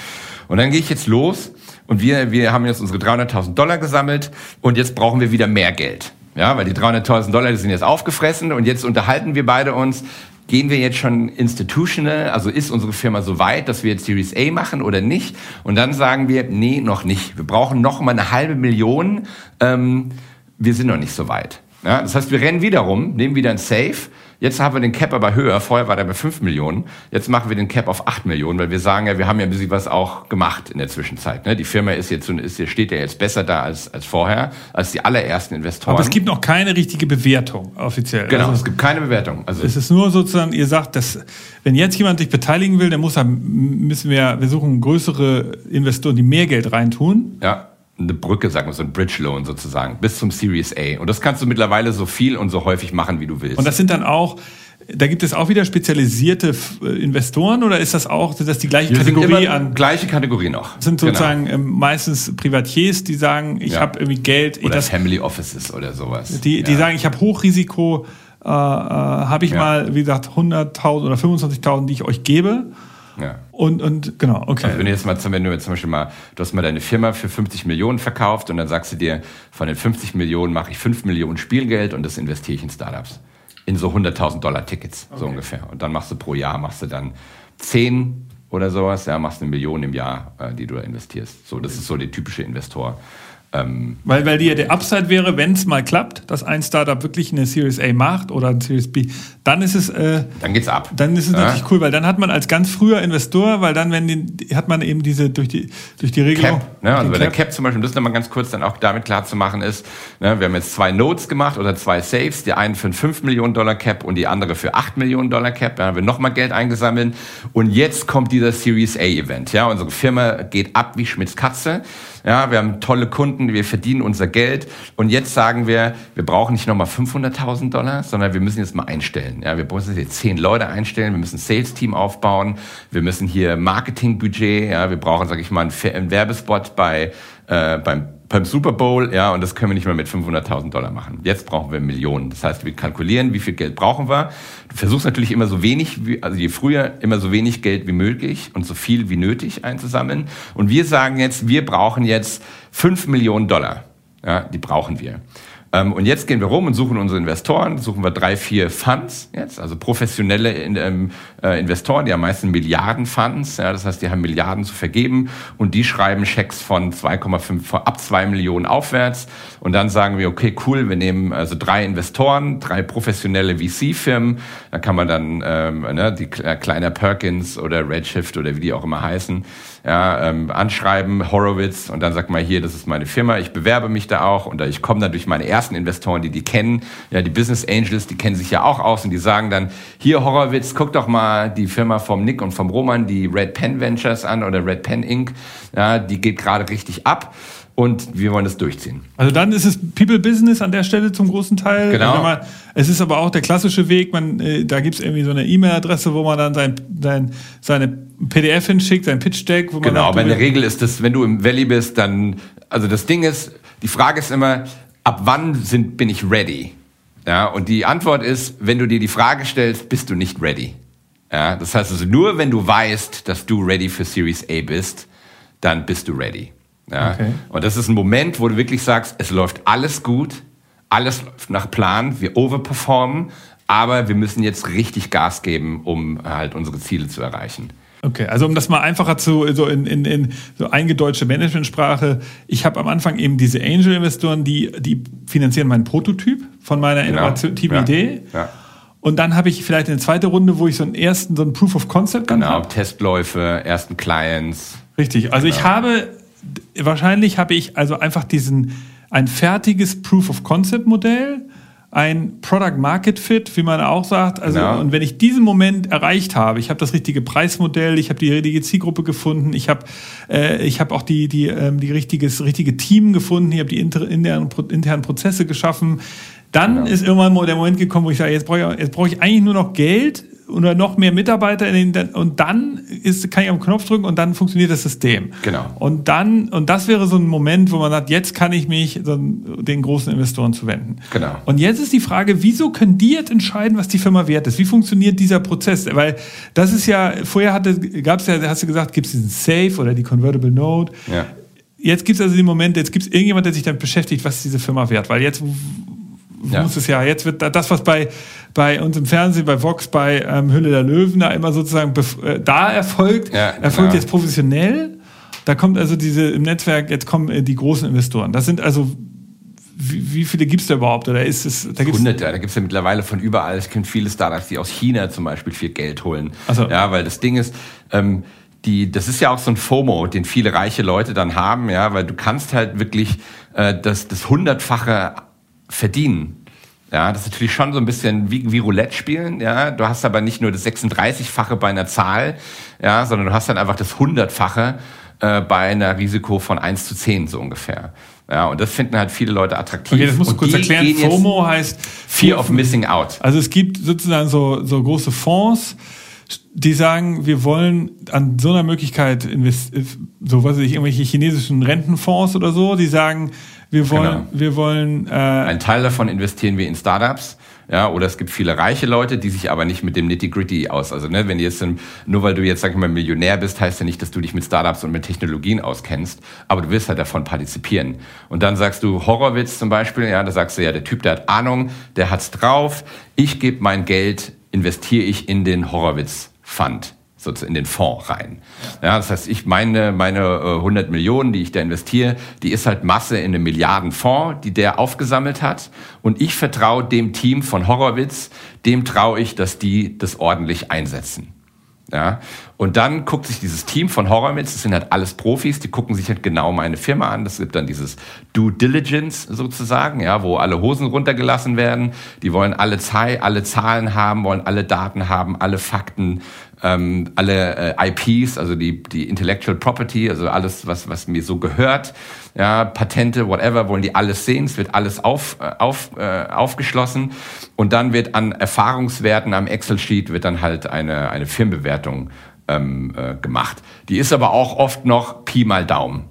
Und dann gehe ich jetzt los und wir, wir haben jetzt unsere 300.000 Dollar gesammelt und jetzt brauchen wir wieder mehr Geld. Ja, weil die 300.000 Dollar, die sind jetzt aufgefressen und jetzt unterhalten wir beide uns, gehen wir jetzt schon institutional, also ist unsere Firma so weit, dass wir jetzt Series A machen oder nicht? Und dann sagen wir, nee, noch nicht. Wir brauchen noch mal eine halbe Million. Ähm, wir sind noch nicht so weit. Ja, das heißt, wir rennen wieder rum, nehmen wieder ein Safe Jetzt haben wir den Cap aber höher. Vorher war der bei 5 Millionen. Jetzt machen wir den Cap auf 8 Millionen, weil wir sagen ja, wir haben ja ein bisschen was auch gemacht in der Zwischenzeit. Ne? Die Firma ist jetzt, ist, steht ja jetzt besser da als, als vorher, als die allerersten Investoren. Aber es gibt noch keine richtige Bewertung offiziell. Genau, also, es gibt keine Bewertung. Also es ist nur sozusagen, ihr sagt, dass wenn jetzt jemand sich beteiligen will, dann muss er, müssen wir, wir suchen größere Investoren, die mehr Geld reintun. Ja eine Brücke, sagen wir so ein Bridge Loan sozusagen, bis zum Series A. Und das kannst du mittlerweile so viel und so häufig machen, wie du willst. Und das sind dann auch, da gibt es auch wieder spezialisierte äh, Investoren oder ist das auch, sind das die gleiche Wir Kategorie an? Gleiche Kategorie noch. Sind sozusagen genau. meistens Privatiers, die sagen, ich ja. habe irgendwie Geld. Oder das, Family Offices oder sowas. Die, die ja. sagen, ich habe Hochrisiko, äh, äh, habe ich ja. mal, wie gesagt, 100.000 oder 25.000, die ich euch gebe. Ja. Und, und genau, okay. Also wenn du jetzt mal, wenn du jetzt zum Beispiel mal, du hast mal deine Firma für 50 Millionen verkauft und dann sagst du dir, von den 50 Millionen mache ich 5 Millionen Spielgeld und das investiere ich in Startups. In so 100.000 Dollar Tickets, okay. so ungefähr. Und dann machst du pro Jahr, machst du dann 10 oder sowas, ja, machst eine Million im Jahr, äh, die du da investierst. So, das ist so der typische Investor. Ähm, weil, weil die, der Upside wäre, wenn es mal klappt, dass ein Startup wirklich eine Series A macht oder eine Series B, dann ist es. Äh, dann geht's ab. Dann ist es ja. natürlich cool, weil dann hat man als ganz früher Investor, weil dann, wenn den, hat man eben diese durch die durch die Regelung. Cap, ne? Also bei Cap. der Cap zum Beispiel, das nochmal ganz kurz dann auch damit klar zu machen ist, ne? wir haben jetzt zwei Notes gemacht oder zwei Saves, die einen für einen 5 Millionen Dollar Cap und die andere für 8 Millionen Dollar Cap. Da haben wir nochmal Geld eingesammelt und jetzt kommt dieser Series A Event. Ja, unsere Firma geht ab wie Schmitz Katze. Ja, wir haben tolle Kunden, wir verdienen unser Geld und jetzt sagen wir, wir brauchen nicht nochmal 500.000 Dollar, sondern wir müssen jetzt mal einstellen. Ja, wir müssen jetzt zehn Leute einstellen, wir müssen ein Sales-Team aufbauen, wir müssen hier Marketing-Budget, ja, wir brauchen, sag ich mal, einen Werbespot bei, äh, beim beim Super Bowl, ja, und das können wir nicht mehr mit 500.000 Dollar machen. Jetzt brauchen wir Millionen. Das heißt, wir kalkulieren, wie viel Geld brauchen wir. Du versuchst natürlich immer so wenig, also je früher immer so wenig Geld wie möglich und so viel wie nötig einzusammeln. Und wir sagen jetzt, wir brauchen jetzt 5 Millionen Dollar. Ja, die brauchen wir. Ähm, und jetzt gehen wir rum und suchen unsere Investoren, suchen wir drei, vier Funds jetzt, also professionelle ähm, äh, Investoren, die haben meistens Milliarden-Funds, ja, das heißt, die haben Milliarden zu vergeben. Und die schreiben Schecks von 2,5, ab zwei Millionen aufwärts. Und dann sagen wir, okay, cool, wir nehmen also drei Investoren, drei professionelle VC-Firmen, da kann man dann ähm, ne, die äh, kleiner Perkins oder Redshift oder wie die auch immer heißen, ja, ähm, anschreiben, Horowitz und dann sagt mal hier, das ist meine Firma, ich bewerbe mich da auch und ich komme dann durch meine ersten Investoren, die die kennen, ja, die Business Angels, die kennen sich ja auch aus und die sagen dann, hier Horowitz, guck doch mal die Firma vom Nick und vom Roman, die Red Pen Ventures an oder Red Pen Inc., ja, die geht gerade richtig ab und wir wollen das durchziehen. Also dann ist es People Business an der Stelle zum großen Teil. Genau. Man, es ist aber auch der klassische Weg, man, äh, da gibt es irgendwie so eine E-Mail-Adresse, wo man dann sein, sein, seine PDF hinschickt, sein Pitch-Deck. Wo man genau, aber in der Regel ist das, wenn du im Valley bist, dann, also das Ding ist, die Frage ist immer, ab wann sind, bin ich ready? Ja, und die Antwort ist, wenn du dir die Frage stellst, bist du nicht ready. Ja, das heißt also, nur wenn du weißt, dass du ready für Series A bist, dann bist du ready. Ja? Okay. Und das ist ein Moment, wo du wirklich sagst, es läuft alles gut, alles läuft nach Plan, wir overperformen, aber wir müssen jetzt richtig Gas geben, um halt unsere Ziele zu erreichen. Okay, also um das mal einfacher zu, so in, in, in so eingedeutschte Managementsprache, ich habe am Anfang eben diese Angel-Investoren, die, die finanzieren meinen Prototyp von meiner genau. innovativen ja. Idee. Ja. Und dann habe ich vielleicht eine zweite Runde, wo ich so einen ersten, so einen Proof of Concept dann Genau, hab. Testläufe, ersten Clients. Richtig, also genau. ich habe, wahrscheinlich habe ich also einfach diesen, ein fertiges Proof of Concept Modell, ein Product Market Fit, wie man auch sagt. Also, genau. und wenn ich diesen Moment erreicht habe, ich habe das richtige Preismodell, ich habe die richtige Zielgruppe gefunden, ich habe äh, ich habe auch die die ähm, die richtiges richtige Team gefunden, ich habe die inter, internen, internen Prozesse geschaffen. Dann genau. ist irgendwann mal der Moment gekommen, wo ich sage, jetzt brauche ich, jetzt brauche ich eigentlich nur noch Geld oder noch mehr Mitarbeiter in den, und dann ist, kann ich den Knopf drücken und dann funktioniert das System. Genau. Und dann, und das wäre so ein Moment, wo man sagt, jetzt kann ich mich so den großen Investoren zuwenden. Genau. Und jetzt ist die Frage, wieso können die jetzt entscheiden, was die Firma wert ist? Wie funktioniert dieser Prozess? Weil das ist ja, vorher hatte, gab es ja, hast du gesagt, gibt es diesen Safe oder die Convertible Note. Ja. Jetzt gibt es also den Moment, jetzt gibt es irgendjemand, der sich damit beschäftigt, was ist diese Firma wert? Weil jetzt ja. muss es ja, jetzt wird das, was bei, bei uns im Fernsehen, bei Vox, bei ähm, Hülle der Löwen da immer sozusagen äh, da erfolgt, ja, erfolgt genau. jetzt professionell. Da kommt also diese im Netzwerk, jetzt kommen äh, die großen Investoren. Das sind also wie, wie viele gibt es da überhaupt? Oder ist es, da gibt's Hunderte, da gibt es ja mittlerweile von überall. Es gibt viele Startups, die aus China zum Beispiel viel Geld holen. So. Ja, weil das Ding ist, ähm, die, das ist ja auch so ein FOMO, den viele reiche Leute dann haben, ja, weil du kannst halt wirklich äh, das, das hundertfache verdienen. Ja, das ist natürlich schon so ein bisschen wie, wie Roulette spielen. Ja, du hast aber nicht nur das 36-fache bei einer Zahl, ja, sondern du hast dann einfach das 100-fache äh, bei einer Risiko von 1 zu 10 so ungefähr. Ja, und das finden halt viele Leute attraktiv. Okay, das musst du kurz erklären. FOMO heißt Fear of Missing Out. Also es gibt sozusagen so, so große Fonds, die sagen, wir wollen an so einer Möglichkeit so was weiß ich, irgendwelche chinesischen Rentenfonds oder so, die sagen, wir wollen, genau. wir wollen. Äh Ein Teil davon investieren wir in Startups. Ja, oder es gibt viele reiche Leute, die sich aber nicht mit dem Nitty-Gritty aus. Also, ne, wenn jetzt, nur weil du jetzt, sag ich mal, Millionär bist, heißt ja nicht, dass du dich mit Startups und mit Technologien auskennst, aber du willst halt davon partizipieren. Und dann sagst du Horrorwitz zum Beispiel, ja, da sagst du ja, der Typ, der hat Ahnung, der hat's drauf, ich gebe mein Geld, investiere ich in den Horrorwitz-Fund sozusagen in den Fonds rein. Ja, das heißt, ich meine, meine 100 äh, Millionen, die ich da investiere, die ist halt Masse in einem Milliardenfonds, die der aufgesammelt hat. Und ich vertraue dem Team von Horowitz, dem traue ich, dass die das ordentlich einsetzen. Ja, und dann guckt sich dieses Team von Horowitz, das sind halt alles Profis, die gucken sich halt genau meine Firma an. Das gibt dann dieses Due Diligence sozusagen, ja, wo alle Hosen runtergelassen werden. Die wollen alle, Zahl, alle Zahlen haben, wollen alle Daten haben, alle Fakten, ähm, alle äh, IPs, also die, die Intellectual Property, also alles, was, was mir so gehört, ja, Patente, whatever, wollen die alles sehen. Es wird alles auf, äh, auf, äh, aufgeschlossen und dann wird an Erfahrungswerten am Excel-Sheet wird dann halt eine, eine Firmenbewertung ähm, äh, gemacht. Die ist aber auch oft noch Pi mal Daumen.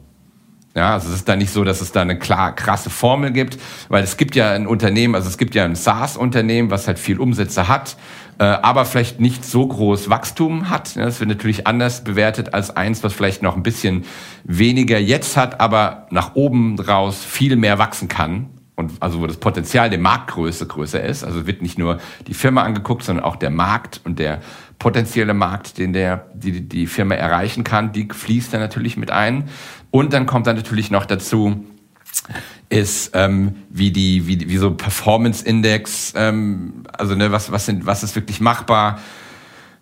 Ja, also es ist da nicht so, dass es da eine klar krasse Formel gibt, weil es gibt ja ein Unternehmen, also es gibt ja ein SaaS-Unternehmen, was halt viel Umsätze hat, äh, aber vielleicht nicht so groß Wachstum hat. Das wird natürlich anders bewertet als eins, was vielleicht noch ein bisschen weniger jetzt hat, aber nach oben raus viel mehr wachsen kann. Und also wo das Potenzial der Marktgröße größer ist. Also wird nicht nur die Firma angeguckt, sondern auch der Markt und der potenzielle Markt, den der, die, die Firma erreichen kann, die fließt da natürlich mit ein. Und dann kommt dann natürlich noch dazu, ist ähm, wie die wie, wie so Performance Index ähm, also ne was was sind was ist wirklich machbar?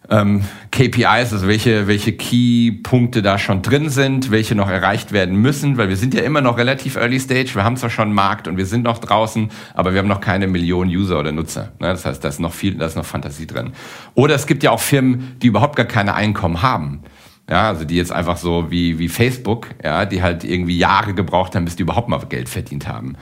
Ähm, KPIs also welche welche Key Punkte da schon drin sind welche noch erreicht werden müssen weil wir sind ja immer noch relativ Early Stage. Wir haben zwar schon einen Markt und wir sind noch draußen aber wir haben noch keine Millionen User oder Nutzer ne? das heißt da ist noch viel da ist noch Fantasie drin. Oder es gibt ja auch Firmen die überhaupt gar keine Einkommen haben ja, also die jetzt einfach so wie, wie Facebook, ja, die halt irgendwie Jahre gebraucht haben, bis die überhaupt mal Geld verdient haben.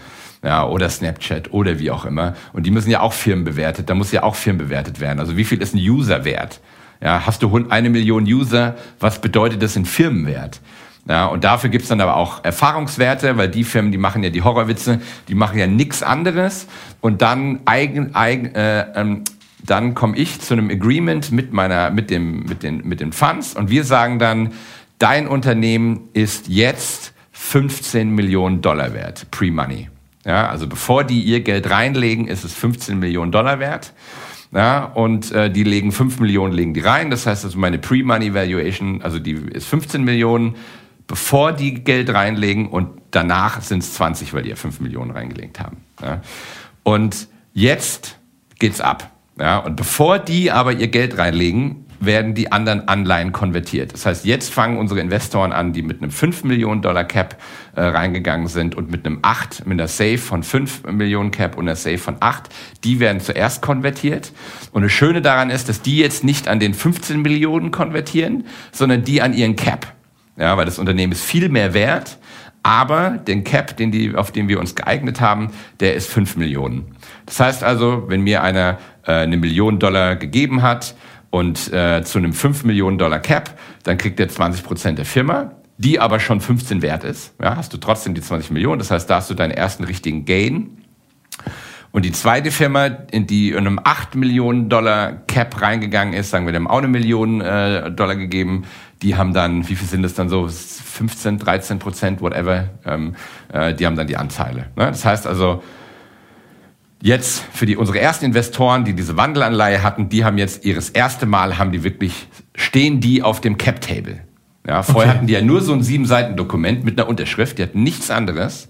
Ja, oder Snapchat oder wie auch immer. Und die müssen ja auch Firmen bewertet, da muss ja auch Firmen bewertet werden. Also wie viel ist ein User wert? Ja, hast du eine Million User, was bedeutet das in Firmenwert? Ja, und dafür gibt's dann aber auch Erfahrungswerte, weil die Firmen, die machen ja die Horrorwitze, die machen ja nichts anderes. Und dann eigen, eigen, äh, ähm, dann komme ich zu einem Agreement mit meiner, mit dem, mit den, mit den Funds und wir sagen dann, dein Unternehmen ist jetzt 15 Millionen Dollar wert, pre-money. Ja, also bevor die ihr Geld reinlegen, ist es 15 Millionen Dollar wert. Ja, und äh, die legen 5 Millionen legen die rein. Das heißt also meine Pre-Money Valuation, also die ist 15 Millionen bevor die Geld reinlegen und danach sind es 20, weil die ja 5 Millionen reingelegt haben. Ja. Und jetzt geht's ab. Ja. Und bevor die aber ihr Geld reinlegen, werden die anderen Anleihen konvertiert. Das heißt, jetzt fangen unsere Investoren an, die mit einem 5 Millionen Dollar Cap äh, reingegangen sind und mit einem 8, mit einer Safe von 5 Millionen Cap und einer Safe von 8, die werden zuerst konvertiert. Und das Schöne daran ist, dass die jetzt nicht an den 15 Millionen konvertieren, sondern die an ihren Cap ja, weil das Unternehmen ist viel mehr wert, aber den Cap, den die, auf den wir uns geeignet haben, der ist 5 Millionen. Das heißt also, wenn mir einer äh, eine Million Dollar gegeben hat und äh, zu einem 5 Millionen Dollar Cap, dann kriegt er 20 Prozent der Firma, die aber schon 15 wert ist. Ja, hast du trotzdem die 20 Millionen, das heißt, da hast du deinen ersten richtigen Gain. Und die zweite Firma, in die in einem 8 Millionen Dollar Cap reingegangen ist, sagen wir, dem auch eine Million äh, Dollar gegeben, die haben dann, wie viel sind das dann so, 15, 13 Prozent, whatever, ähm, äh, die haben dann die Anteile. Ne? Das heißt also, jetzt für die, unsere ersten Investoren, die diese Wandelanleihe hatten, die haben jetzt ihres erste Mal, haben die wirklich, stehen die auf dem Cap-Table. Ja, vorher okay. hatten die ja nur so ein sieben Seiten Dokument mit einer Unterschrift, die hatten nichts anderes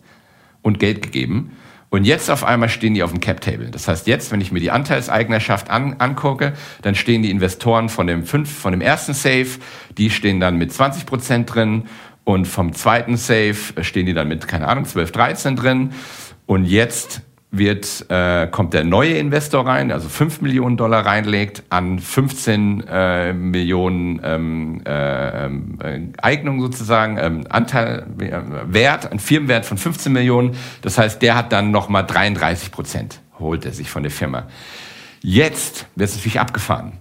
und Geld gegeben. Und jetzt auf einmal stehen die auf dem Cap-Table. Das heißt, jetzt, wenn ich mir die Anteilseignerschaft an, angucke, dann stehen die Investoren von dem, fünf, von dem ersten Safe, die stehen dann mit 20 Prozent drin. Und vom zweiten Safe stehen die dann mit, keine Ahnung, 12, 13 drin. Und jetzt wird, äh, kommt der neue Investor rein, also 5 Millionen Dollar reinlegt, an 15 äh, Millionen ähm, äh, äh, Eignung sozusagen, ähm, Anteil, äh, Wert, ein Firmenwert von 15 Millionen. Das heißt, der hat dann nochmal 33 Prozent, holt er sich von der Firma. Jetzt wird es natürlich abgefahren.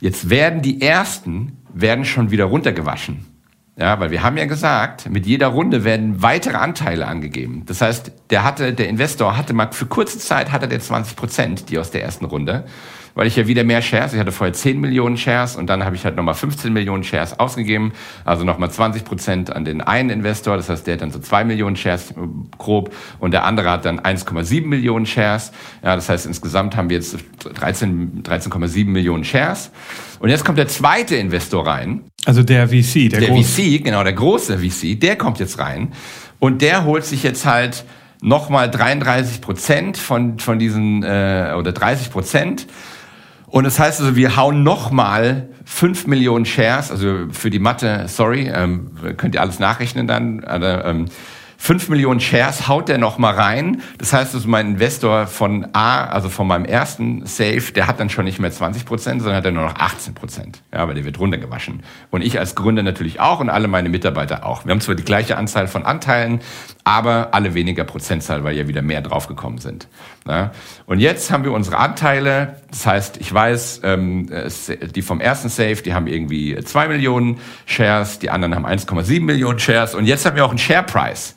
Jetzt werden die ersten, werden schon wieder runtergewaschen. Ja, weil wir haben ja gesagt, mit jeder Runde werden weitere Anteile angegeben. Das heißt, der hatte, der Investor hatte mal für kurze Zeit hatte der 20 Prozent, die aus der ersten Runde weil ich ja wieder mehr Shares, ich hatte vorher 10 Millionen Shares und dann habe ich halt nochmal 15 Millionen Shares ausgegeben, also nochmal 20 Prozent an den einen Investor, das heißt, der hat dann so 2 Millionen Shares äh, grob und der andere hat dann 1,7 Millionen Shares. Ja, das heißt, insgesamt haben wir jetzt 13,7 13 Millionen Shares. Und jetzt kommt der zweite Investor rein. Also der VC, der, der große. VC, genau, der große VC, der kommt jetzt rein und der holt sich jetzt halt nochmal 33 Prozent von, von diesen, äh, oder 30 Prozent und das heißt also, wir hauen nochmal 5 Millionen Shares, also für die Mathe, sorry, ähm, könnt ihr alles nachrechnen dann. Also, ähm, 5 Millionen Shares haut der noch mal rein. Das heißt, also mein Investor von A, also von meinem ersten Safe, der hat dann schon nicht mehr 20 Prozent, sondern hat dann nur noch 18 Prozent. Ja, weil der wird runtergewaschen. Und ich als Gründer natürlich auch und alle meine Mitarbeiter auch. Wir haben zwar die gleiche Anzahl von Anteilen, aber alle weniger Prozentzahl, weil ja wieder mehr draufgekommen sind. Ja. Und jetzt haben wir unsere Anteile. Das heißt, ich weiß, ähm, die vom ersten Safe, die haben irgendwie 2 Millionen Shares, die anderen haben 1,7 Millionen Shares. Und jetzt haben wir auch einen Share Price.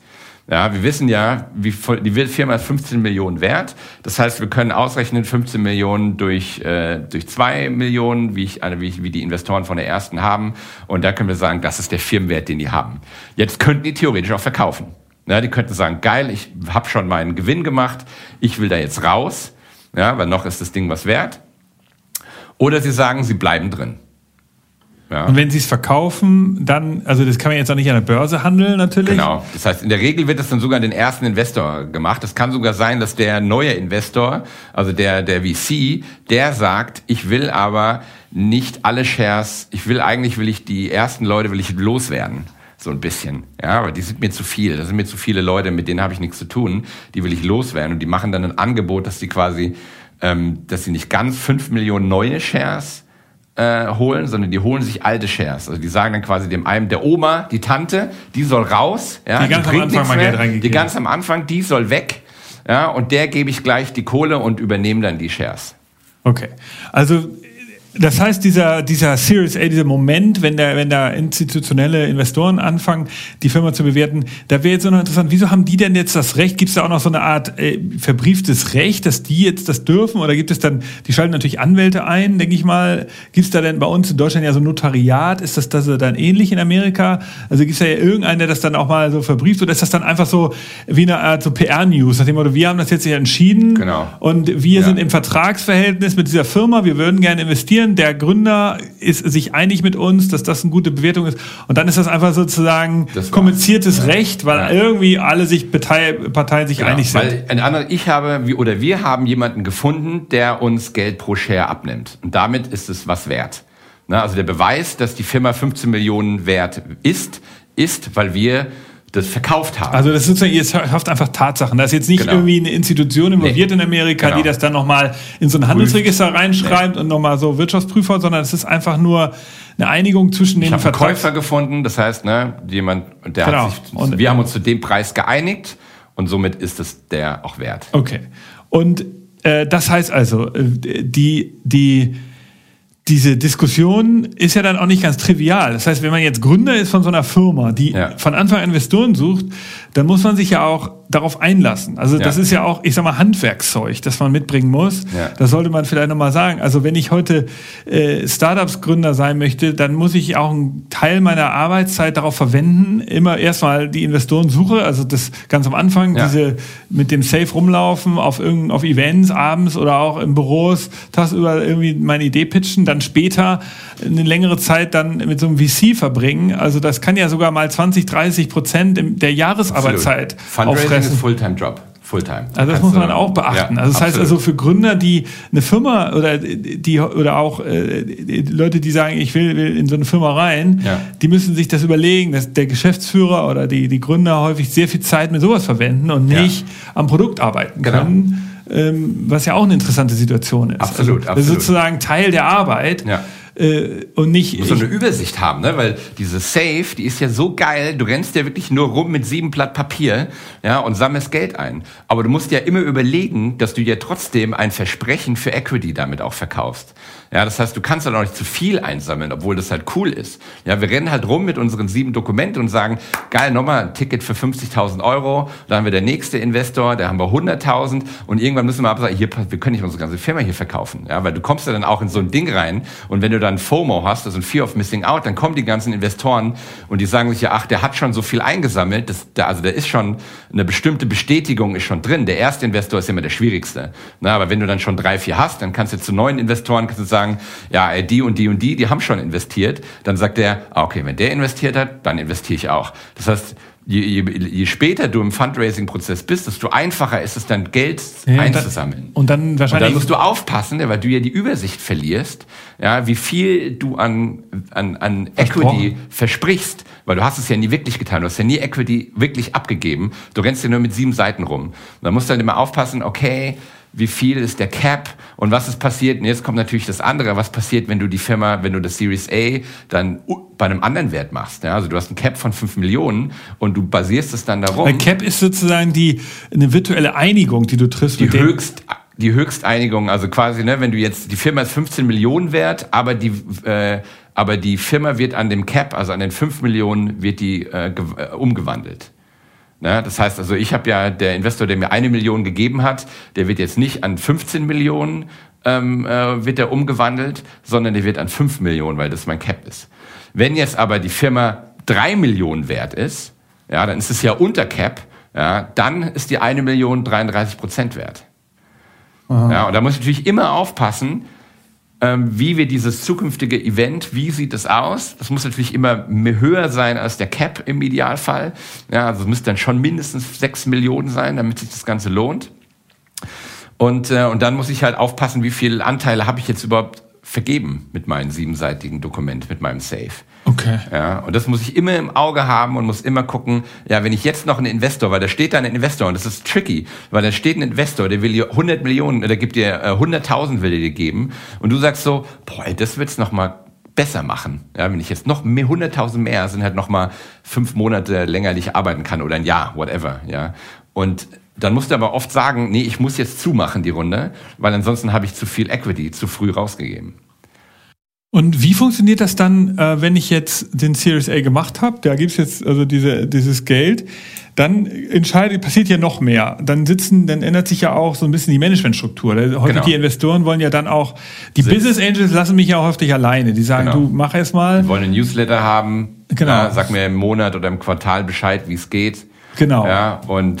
Ja, wir wissen ja, wie die Firma ist 15 Millionen wert. Das heißt, wir können ausrechnen 15 Millionen durch äh, durch zwei Millionen, wie ich wie, ich, wie die Investoren von der ersten haben. Und da können wir sagen, das ist der Firmenwert, den die haben. Jetzt könnten die theoretisch auch verkaufen. Ja, die könnten sagen, geil, ich habe schon meinen Gewinn gemacht, ich will da jetzt raus. Ja, weil noch ist das Ding was wert. Oder sie sagen, sie bleiben drin. Ja. Und wenn sie es verkaufen, dann, also das kann man jetzt auch nicht an der Börse handeln natürlich. Genau. Das heißt, in der Regel wird das dann sogar an den ersten Investor gemacht. Es kann sogar sein, dass der neue Investor, also der, der VC, der sagt, ich will aber nicht alle Shares, ich will eigentlich, will ich die ersten Leute, will ich loswerden. So ein bisschen. Ja, aber die sind mir zu viel. Das sind mir zu viele Leute, mit denen habe ich nichts zu tun. Die will ich loswerden. Und die machen dann ein Angebot, dass sie quasi, ähm, dass sie nicht ganz fünf Millionen neue Shares äh, holen, sondern die holen sich alte Shares. Also die sagen dann quasi dem einen, der Oma, die Tante, die soll raus. Ja, die ganz die am Anfang mal Geld reingegeben. Die ganz am Anfang, die soll weg. Ja, und der gebe ich gleich die Kohle und übernehme dann die Shares. Okay. Also Das heißt, dieser, dieser Series A, dieser Moment, wenn, der, wenn da institutionelle Investoren anfangen, die Firma zu bewerten, da wäre jetzt noch interessant, wieso haben die denn jetzt das Recht? Gibt es da auch noch so eine Art äh, verbrieftes Recht, dass die jetzt das dürfen? Oder gibt es dann, die schalten natürlich Anwälte ein, denke ich mal. Gibt es da denn bei uns in Deutschland ja so ein Notariat? Ist das, das dann ähnlich in Amerika? Also gibt es da ja irgendeinen, der das dann auch mal so verbrieft? Oder ist das dann einfach so wie eine Art so PR-News, nach dem Motto, wir haben das jetzt hier entschieden genau. und wir ja. sind im Vertragsverhältnis mit dieser Firma, wir würden gerne investieren, der Gründer ist sich einig mit uns, dass das eine gute Bewertung ist und dann ist das einfach sozusagen kommuniziertes ja. Recht, weil ja. irgendwie alle sich Partei, Parteien sich genau. einig sind. Weil ein anderer, ich habe oder wir haben jemanden gefunden, der uns Geld pro Share abnimmt und damit ist es was wert. Na, also der Beweis, dass die Firma 15 Millionen wert ist, ist, weil wir das verkauft haben. Also das ist sozusagen, ihr schafft einfach Tatsachen. Da ist jetzt nicht genau. irgendwie eine Institution involviert nee. in Amerika, genau. die das dann nochmal in so ein Handelsregister reinschreibt nee. und nochmal so Wirtschaftsprüfer, sondern es ist einfach nur eine Einigung zwischen den ich den Käufer gefunden, das heißt, ne, jemand, der genau. hat sich, und wir haben uns zu dem Preis geeinigt und somit ist es der auch wert. Okay. Und äh, das heißt also, äh, die, die diese Diskussion ist ja dann auch nicht ganz trivial. Das heißt, wenn man jetzt Gründer ist von so einer Firma, die ja. von Anfang an Investoren sucht, dann muss man sich ja auch darauf einlassen. Also ja. das ist ja auch, ich sag mal, Handwerkszeug, das man mitbringen muss. Ja. Das sollte man vielleicht nochmal sagen. Also wenn ich heute äh, Startups-Gründer sein möchte, dann muss ich auch einen Teil meiner Arbeitszeit darauf verwenden, immer erstmal die Investoren suche, also das ganz am Anfang, ja. diese mit dem Safe rumlaufen, auf irgendein, auf Events abends oder auch im Büros, tagsüber irgendwie meine Idee pitchen, dann später eine längere Zeit dann mit so einem VC verbringen. Also das kann ja sogar mal 20, 30 Prozent der Jahresarbeitszeit auffressen das ist ein Fulltime-Job. Fulltime. Also das muss man auch beachten. Ja, also das absolut. heißt also für Gründer, die eine Firma oder die oder auch äh, Leute, die sagen, ich will, will, in so eine Firma rein, ja. die müssen sich das überlegen, dass der Geschäftsführer oder die, die Gründer häufig sehr viel Zeit mit sowas verwenden und nicht ja. am Produkt arbeiten genau. können. Ähm, was ja auch eine interessante Situation ist. Absolut, also, absolut. Das ist sozusagen Teil der Arbeit. Ja äh, und nicht. So eine Übersicht haben, ne? Weil diese Safe, die ist ja so geil. Du rennst ja wirklich nur rum mit sieben Blatt Papier, ja, und sammelst Geld ein. Aber du musst ja immer überlegen, dass du ja trotzdem ein Versprechen für Equity damit auch verkaufst. Ja, das heißt, du kannst dann auch nicht zu viel einsammeln, obwohl das halt cool ist. Ja, wir rennen halt rum mit unseren sieben Dokumenten und sagen, geil, nochmal ein Ticket für 50.000 Euro. Da haben wir der nächste Investor, da haben wir 100.000 und irgendwann müssen wir aber sagen, hier, wir können nicht unsere ganze Firma hier verkaufen. Ja, weil du kommst ja dann auch in so ein Ding rein und wenn du dann FOMO hast, also ein Fear of Missing Out, dann kommen die ganzen Investoren und die sagen sich ja, ach, der hat schon so viel eingesammelt, das, der, also da ist schon eine bestimmte Bestätigung ist schon drin. Der erste Investor ist immer der schwierigste. Na, aber wenn du dann schon drei, vier hast, dann kannst du zu neuen Investoren kannst du sagen, sagen, ja, die und die und die, die haben schon investiert, dann sagt der, ah, okay, wenn der investiert hat, dann investiere ich auch. Das heißt, Je, je, je später du im Fundraising-Prozess bist, desto einfacher ist es dann Geld ja, einzusammeln. Und dann wahrscheinlich. Und dann musst du aufpassen, weil du ja die Übersicht verlierst, ja, wie viel du an, an, an Equity versprichst, weil du hast es ja nie wirklich getan. Du hast ja nie Equity wirklich abgegeben. Du rennst ja nur mit sieben Seiten rum. Und dann musst du dann immer aufpassen, okay, wie viel ist der Cap und was ist passiert. Und jetzt kommt natürlich das andere, was passiert, wenn du die Firma, wenn du das Series A dann bei einem anderen Wert machst. Ja, also du hast ein Cap von 5 Millionen und du basierst es dann darum. Ein Cap ist sozusagen die eine virtuelle Einigung, die du triffst. Die höchst die Höchsteinigung, also quasi, ne, wenn du jetzt die Firma ist 15 Millionen wert, aber die äh, aber die Firma wird an dem Cap, also an den 5 Millionen, wird die äh, äh umgewandelt. Ne? Das heißt also, ich habe ja, der Investor, der mir eine Million gegeben hat, der wird jetzt nicht an 15 Millionen ähm, äh, wird er umgewandelt, sondern der wird an 5 Millionen, weil das mein Cap ist. Wenn jetzt aber die Firma 3 Millionen wert ist, ja, dann ist es ja unter Cap, ja, dann ist die eine Million 33 Prozent wert. Aha. Ja, und da muss ich natürlich immer aufpassen, wie wir dieses zukünftige Event, wie sieht es aus? Das muss natürlich immer höher sein als der Cap im Idealfall. Ja, also es müsste dann schon mindestens sechs Millionen sein, damit sich das Ganze lohnt. Und, äh, und dann muss ich halt aufpassen, wie viele Anteile habe ich jetzt überhaupt vergeben mit meinem siebenseitigen Dokument, mit meinem Safe. Okay. Ja, und das muss ich immer im Auge haben und muss immer gucken, ja, wenn ich jetzt noch einen Investor, weil da steht da ein Investor und das ist tricky, weil da steht ein Investor, der will dir 100 Millionen, der gibt dir äh, 100.000 will er dir geben und du sagst so, boah, das wird's noch mal besser machen. Ja, wenn ich jetzt noch mehr, 100.000 mehr sind halt noch mal fünf Monate länger nicht arbeiten kann oder ein Jahr, whatever, ja. Und dann musst du aber oft sagen, nee, ich muss jetzt zumachen die Runde, weil ansonsten habe ich zu viel Equity zu früh rausgegeben. Und wie funktioniert das dann, äh, wenn ich jetzt den Series A gemacht habe? Da gibt's jetzt also diese, dieses Geld. Dann entscheidet, passiert ja noch mehr. Dann sitzen, dann ändert sich ja auch so ein bisschen die Managementstruktur. Häufig Genau. die Investoren wollen ja dann auch, die Sitz. Business Angels lassen mich ja auch häufig alleine. Die sagen, Genau. du mach erst mal. Wir wollen einen Newsletter haben. Genau. Ja, sag mir im Monat oder im Quartal Bescheid, wie es geht. Genau. Ja, und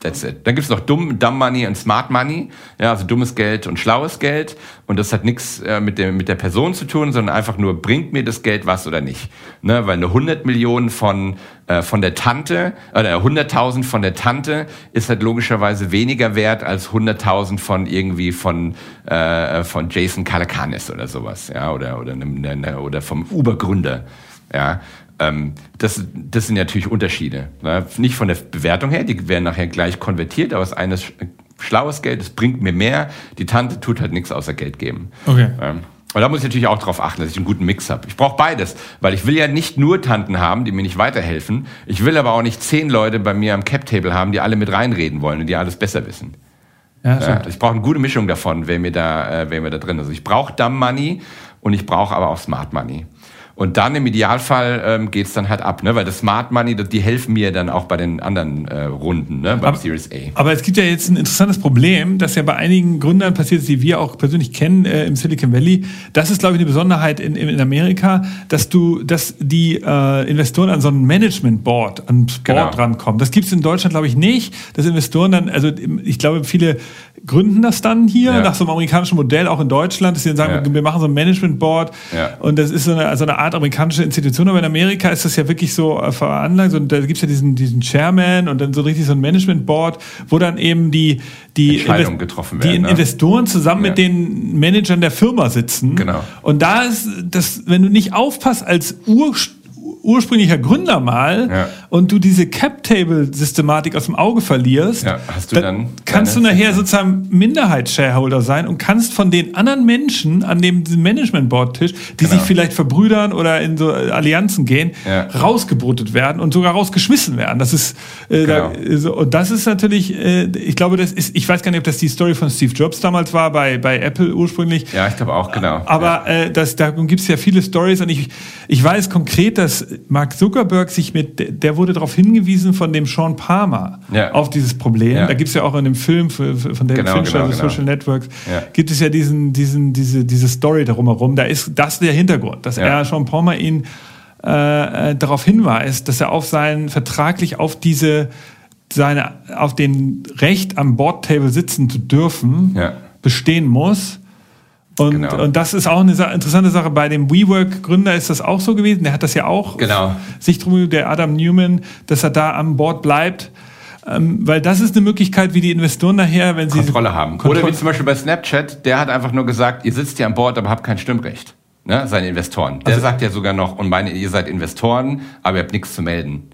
that's it. Dann gibt's noch dumm, dumb Money und Smart Money. Ja, also dummes Geld und schlaues Geld. Und das hat nichts äh, mit, der, mit der Person zu tun, sondern einfach nur, bringt mir das Geld was oder nicht. Ne? Weil eine 100 Millionen von, äh, von der Tante, oder 100.000 von der Tante ist halt logischerweise weniger wert als 100.000 von irgendwie von, äh, von Jason Calacanis oder sowas. Ja, oder, oder, einem, ne, oder vom Uber-Gründer. Ja, ähm, das, das sind natürlich Unterschiede. Ne? Nicht von der Bewertung her, die werden nachher gleich konvertiert, aber das eine ist sch- schlaues Geld, es bringt mir mehr. Die Tante tut halt nichts außer Geld geben. Okay. Ähm, und da muss ich natürlich auch darauf achten, dass ich einen guten Mix habe. Ich brauche beides, weil ich will ja nicht nur Tanten haben, die mir nicht weiterhelfen. Ich will aber auch nicht zehn Leute bei mir am Cap-Table haben, die alle mit reinreden wollen und die alles besser wissen. Ja, Ja, ich brauche eine gute Mischung davon, wer mir da, äh, wer mir da drin ist. Also ich brauche Dumb Money und ich brauche aber auch Smart Money. Und dann im Idealfall ähm, geht's dann halt ab, ne? weil das Smart Money, das- die helfen mir dann auch bei den anderen äh, Runden, ne? beim Aber- Series A. Aber es gibt ja jetzt ein interessantes Problem, das ja bei einigen Gründern passiert ist, die wir auch persönlich kennen äh, im Silicon Valley. Das ist, glaube ich, eine Besonderheit in, in Amerika, dass du, dass die äh, Investoren an so ein Management Board, ans Board Genau. rankommen. Das gibt es in Deutschland, glaube ich, nicht. Dass Investoren dann, also ich glaube, viele gründen das dann hier Ja. nach so einem amerikanischen Modell, auch in Deutschland, dass sie dann sagen, Ja. wir machen so ein Management Board Ja. und das ist so eine, so eine Art amerikanische Institution, aber in Amerika ist das ja wirklich so äh, veranlagt und da gibt's ja diesen, diesen Chairman und dann so richtig so ein Management Board, wo dann eben die, die, Entscheidungen getroffen die werden, ne? Investoren zusammen Ja. mit den Managern der Firma sitzen. Genau. Und da ist das, wenn du nicht aufpasst als Ur ursprünglicher Gründer mal Ja. Und du diese Cap-Table-Systematik aus dem Auge verlierst, Ja, hast du dann kannst du nachher sozusagen Minderheitsshareholder sein und kannst von den anderen Menschen an dem Management-Board-Tisch, die Genau. sich vielleicht verbrüdern oder in so äh, Allianzen gehen, Ja. rausgebrotet werden und sogar rausgeschmissen werden. Das ist äh, da, Genau. äh, so, und das ist natürlich, äh, ich glaube, das ist, ich weiß gar nicht, ob das die Story von Steve Jobs damals war bei bei Apple ursprünglich. Ja, ich glaube auch, genau. Aber äh, das, da gibt es ja viele Stories und ich, ich weiß konkret, dass Mark Zuckerberg sich mit, der wurde darauf hingewiesen von dem Sean Palmer Ja. auf dieses Problem. Ja. Da gibt es ja auch in dem Film für, für, von David Genau, Fincher, genau, also genau. Social Networks, Ja. gibt es ja diesen, diesen, diese, diese Story darum herum. Da ist das der Hintergrund, dass er Sean Palmer ihn äh, äh, darauf hinweist, dass er auf seinen vertraglich auf diese seine auf den Recht am Boardtable sitzen zu dürfen bestehen muss. Und, Genau. und das ist auch eine Sa interessante Sache. Bei dem WeWork-Gründer ist das auch so gewesen. Der hat das ja auch Genau. sich drum, der Adam Newman, dass er da am Board bleibt. Ähm, weil das ist eine Möglichkeit, wie die Investoren nachher, wenn sie Kontrolle haben. Kontrolle- Oder wie zum Beispiel bei Snapchat, der hat einfach nur gesagt, ihr sitzt hier an Bord, aber habt kein Stimmrecht. Ne? Seine Investoren. Der Also- sagt ja sogar noch, und meine, ihr seid Investoren, aber ihr habt nichts zu melden.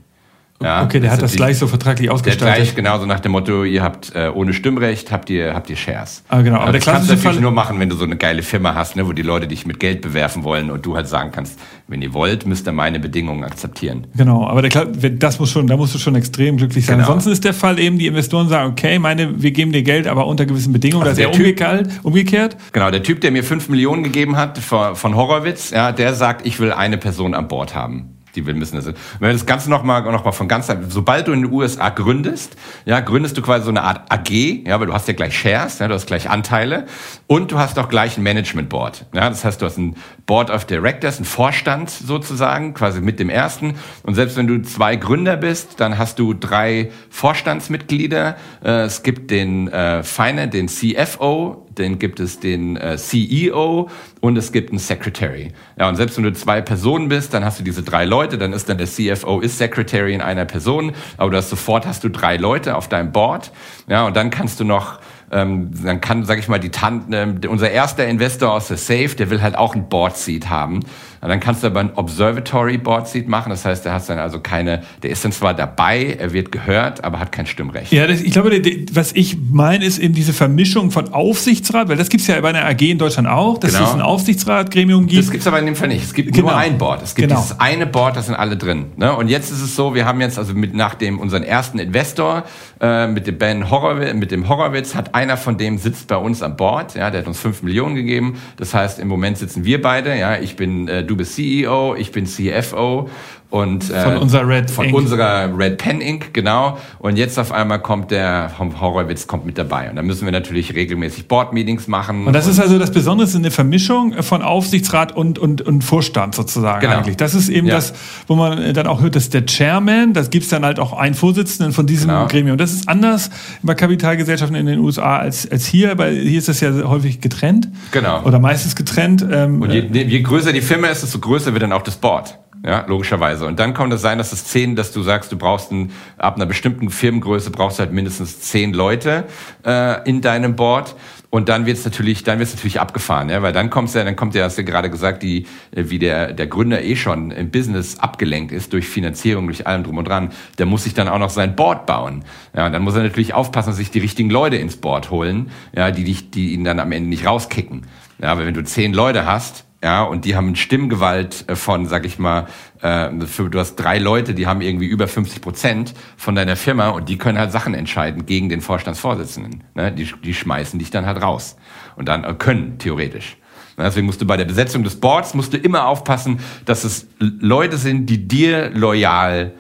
Ja, Okay, der hat das die- gleich so vertraglich Der ausgestaltet. gleich genauso nach dem Motto, ihr habt äh, ohne Stimmrecht, habt ihr, habt ihr Shares. Ah, genau. Aber der das kannst du natürlich Fall- nur machen, wenn du so eine geile Firma hast, ne, wo die Leute dich mit Geld bewerfen wollen und du halt sagen kannst, wenn ihr wollt, müsst ihr meine Bedingungen akzeptieren. Genau, aber der, das muss schon, da musst du schon extrem glücklich sein. Genau. Ansonsten ist der Fall eben, die Investoren sagen, okay, meine, wir geben dir Geld, aber unter gewissen Bedingungen. Also das ist der ja umgekehrt. Genau, der Typ, der mir 5 Millionen gegeben hat von, von Horowitz, ja, der sagt, ich will eine Person an Bord haben. Die will müssen das. Wenn wir das Ganze nochmal noch mal von ganz, sobald du in den USA gründest, ja, gründest du quasi so eine Art AG, ja, weil du hast ja gleich Shares, ja, du hast gleich Anteile und du hast auch gleich ein Management Board. Ja, das heißt, du hast ein Board of Directors, einen Vorstand sozusagen, quasi mit dem ersten. Und selbst wenn du zwei Gründer bist, dann hast du drei Vorstandsmitglieder. Äh, es gibt den äh, Finance, den CFO, dann gibt es den äh, CEO und es gibt einen Secretary. Ja, und selbst wenn du zwei Personen bist, dann hast du diese drei Leute, dann ist dann der CFO ist Secretary in einer Person, aber du hast sofort hast du drei Leute auf deinem Board. Ja, und dann kannst du noch ähm, dann kann, sag ich mal, die Tante, ähm, unser erster Investor aus der Safe, der will halt auch ein Board Seat haben. Und dann kannst du aber ein Observatory Board Seat machen. Das heißt, der hat dann also keine, der ist dann zwar dabei, er wird gehört, aber hat kein Stimmrecht. Ja, das, ich glaube, was ich meine, ist eben diese Vermischung von Aufsichtsrat, weil das gibt's ja bei einer AG in Deutschland auch, dass Genau. es ein Aufsichtsratgremium gibt. Das gibt's aber in dem Fall nicht. Es gibt Genau. nur ein Board. Es gibt Genau. dieses eine Board, da sind alle drin. Ne? Und jetzt ist es so, wir haben jetzt also mit nach dem unseren ersten Investor äh, mit dem Ben Horowitz, mit dem Horowitz hat einer von dem sitzt bei uns an Bord. Ja, der hat uns fünf Millionen gegeben. Das heißt, im Moment sitzen wir beide. Ja, ich bin, äh, du bist CEO, ich bin CFO und äh, von unserer Red von Ink. unserer Red Pen Inc. genau und jetzt auf einmal kommt der Horrorwitz kommt mit dabei und da müssen wir natürlich regelmäßig Board Meetings machen und das und ist also das Besondere ist eine Vermischung von Aufsichtsrat und und und Vorstand sozusagen genau. eigentlich das ist eben ja. das wo man dann auch hört dass der Chairman das gibt's dann halt auch einen Vorsitzenden von diesem genau. Gremium das ist anders bei Kapitalgesellschaften in den USA als als hier weil hier ist das ja häufig getrennt genau oder meistens getrennt ähm, und je, je größer die Firma ist desto größer wird dann auch das Board ja, logischerweise. Und dann kann es sein, dass es zehn, dass du sagst, du brauchst ein, ab einer bestimmten Firmengröße brauchst du halt mindestens zehn Leute äh, in deinem Board. Und dann wird's natürlich, dann wird's natürlich abgefahren, ja, weil dann kommt's ja, dann kommt ja, hast du gerade gesagt, die, äh, wie der der Gründer eh schon im Business abgelenkt ist durch Finanzierung, durch allem drum und dran, der muss sich dann auch noch sein Board bauen. Ja, und dann muss er natürlich aufpassen, dass sich die richtigen Leute ins Board holen, ja, die dich, die ihn dann am Ende nicht rauskicken. Ja, weil wenn du zehn Leute hast, ja, und die haben Stimmgewalt äh, von, sag ich mal, äh, du hast drei Leute, die haben irgendwie über 50 Prozent von deiner Firma und die können halt Sachen entscheiden gegen den Vorstandsvorsitzenden. Ne? Die, die schmeißen dich dann halt raus und dann äh, können theoretisch. Deswegen musst du bei der Besetzung des Boards musst du immer aufpassen, dass es Leute sind, die dir loyal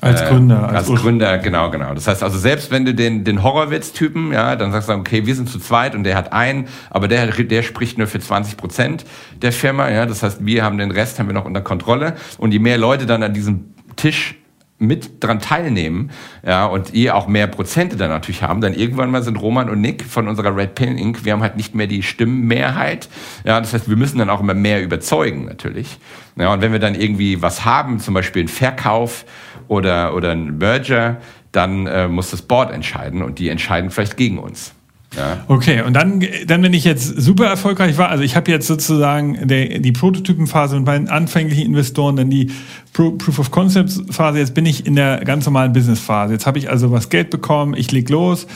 als äh, Gründer. Als, als Gründer, genau, genau. Das heißt also, selbst wenn du den, den Horrorwitz-Typen, ja, dann sagst du, okay, wir sind zu zweit und der hat einen, aber der, der spricht nur für 20 Prozent der Firma, ja. Das heißt, wir haben den Rest, haben wir noch unter Kontrolle. Und je mehr Leute dann an diesem Tisch mit dran teilnehmen, ja, und ihr auch mehr Prozente dann natürlich haben, dann irgendwann mal sind Roman und Nick von unserer Red Pin Inc., wir haben halt nicht mehr die Stimmenmehrheit, ja, das heißt, wir müssen dann auch immer mehr überzeugen, natürlich. Ja, und wenn wir dann irgendwie was haben, zum Beispiel einen Verkauf oder, oder einen Merger, dann äh, muss das Board entscheiden und die entscheiden vielleicht gegen uns. Ja. Okay, und dann, dann, wenn ich jetzt super erfolgreich war, also ich habe jetzt sozusagen der, die Prototypenphase mit meinen anfänglichen Investoren, dann die Pro Proof of Concept Phase, jetzt bin ich in der ganz normalen Business Phase. Jetzt habe ich also was Geld bekommen, ich leg los.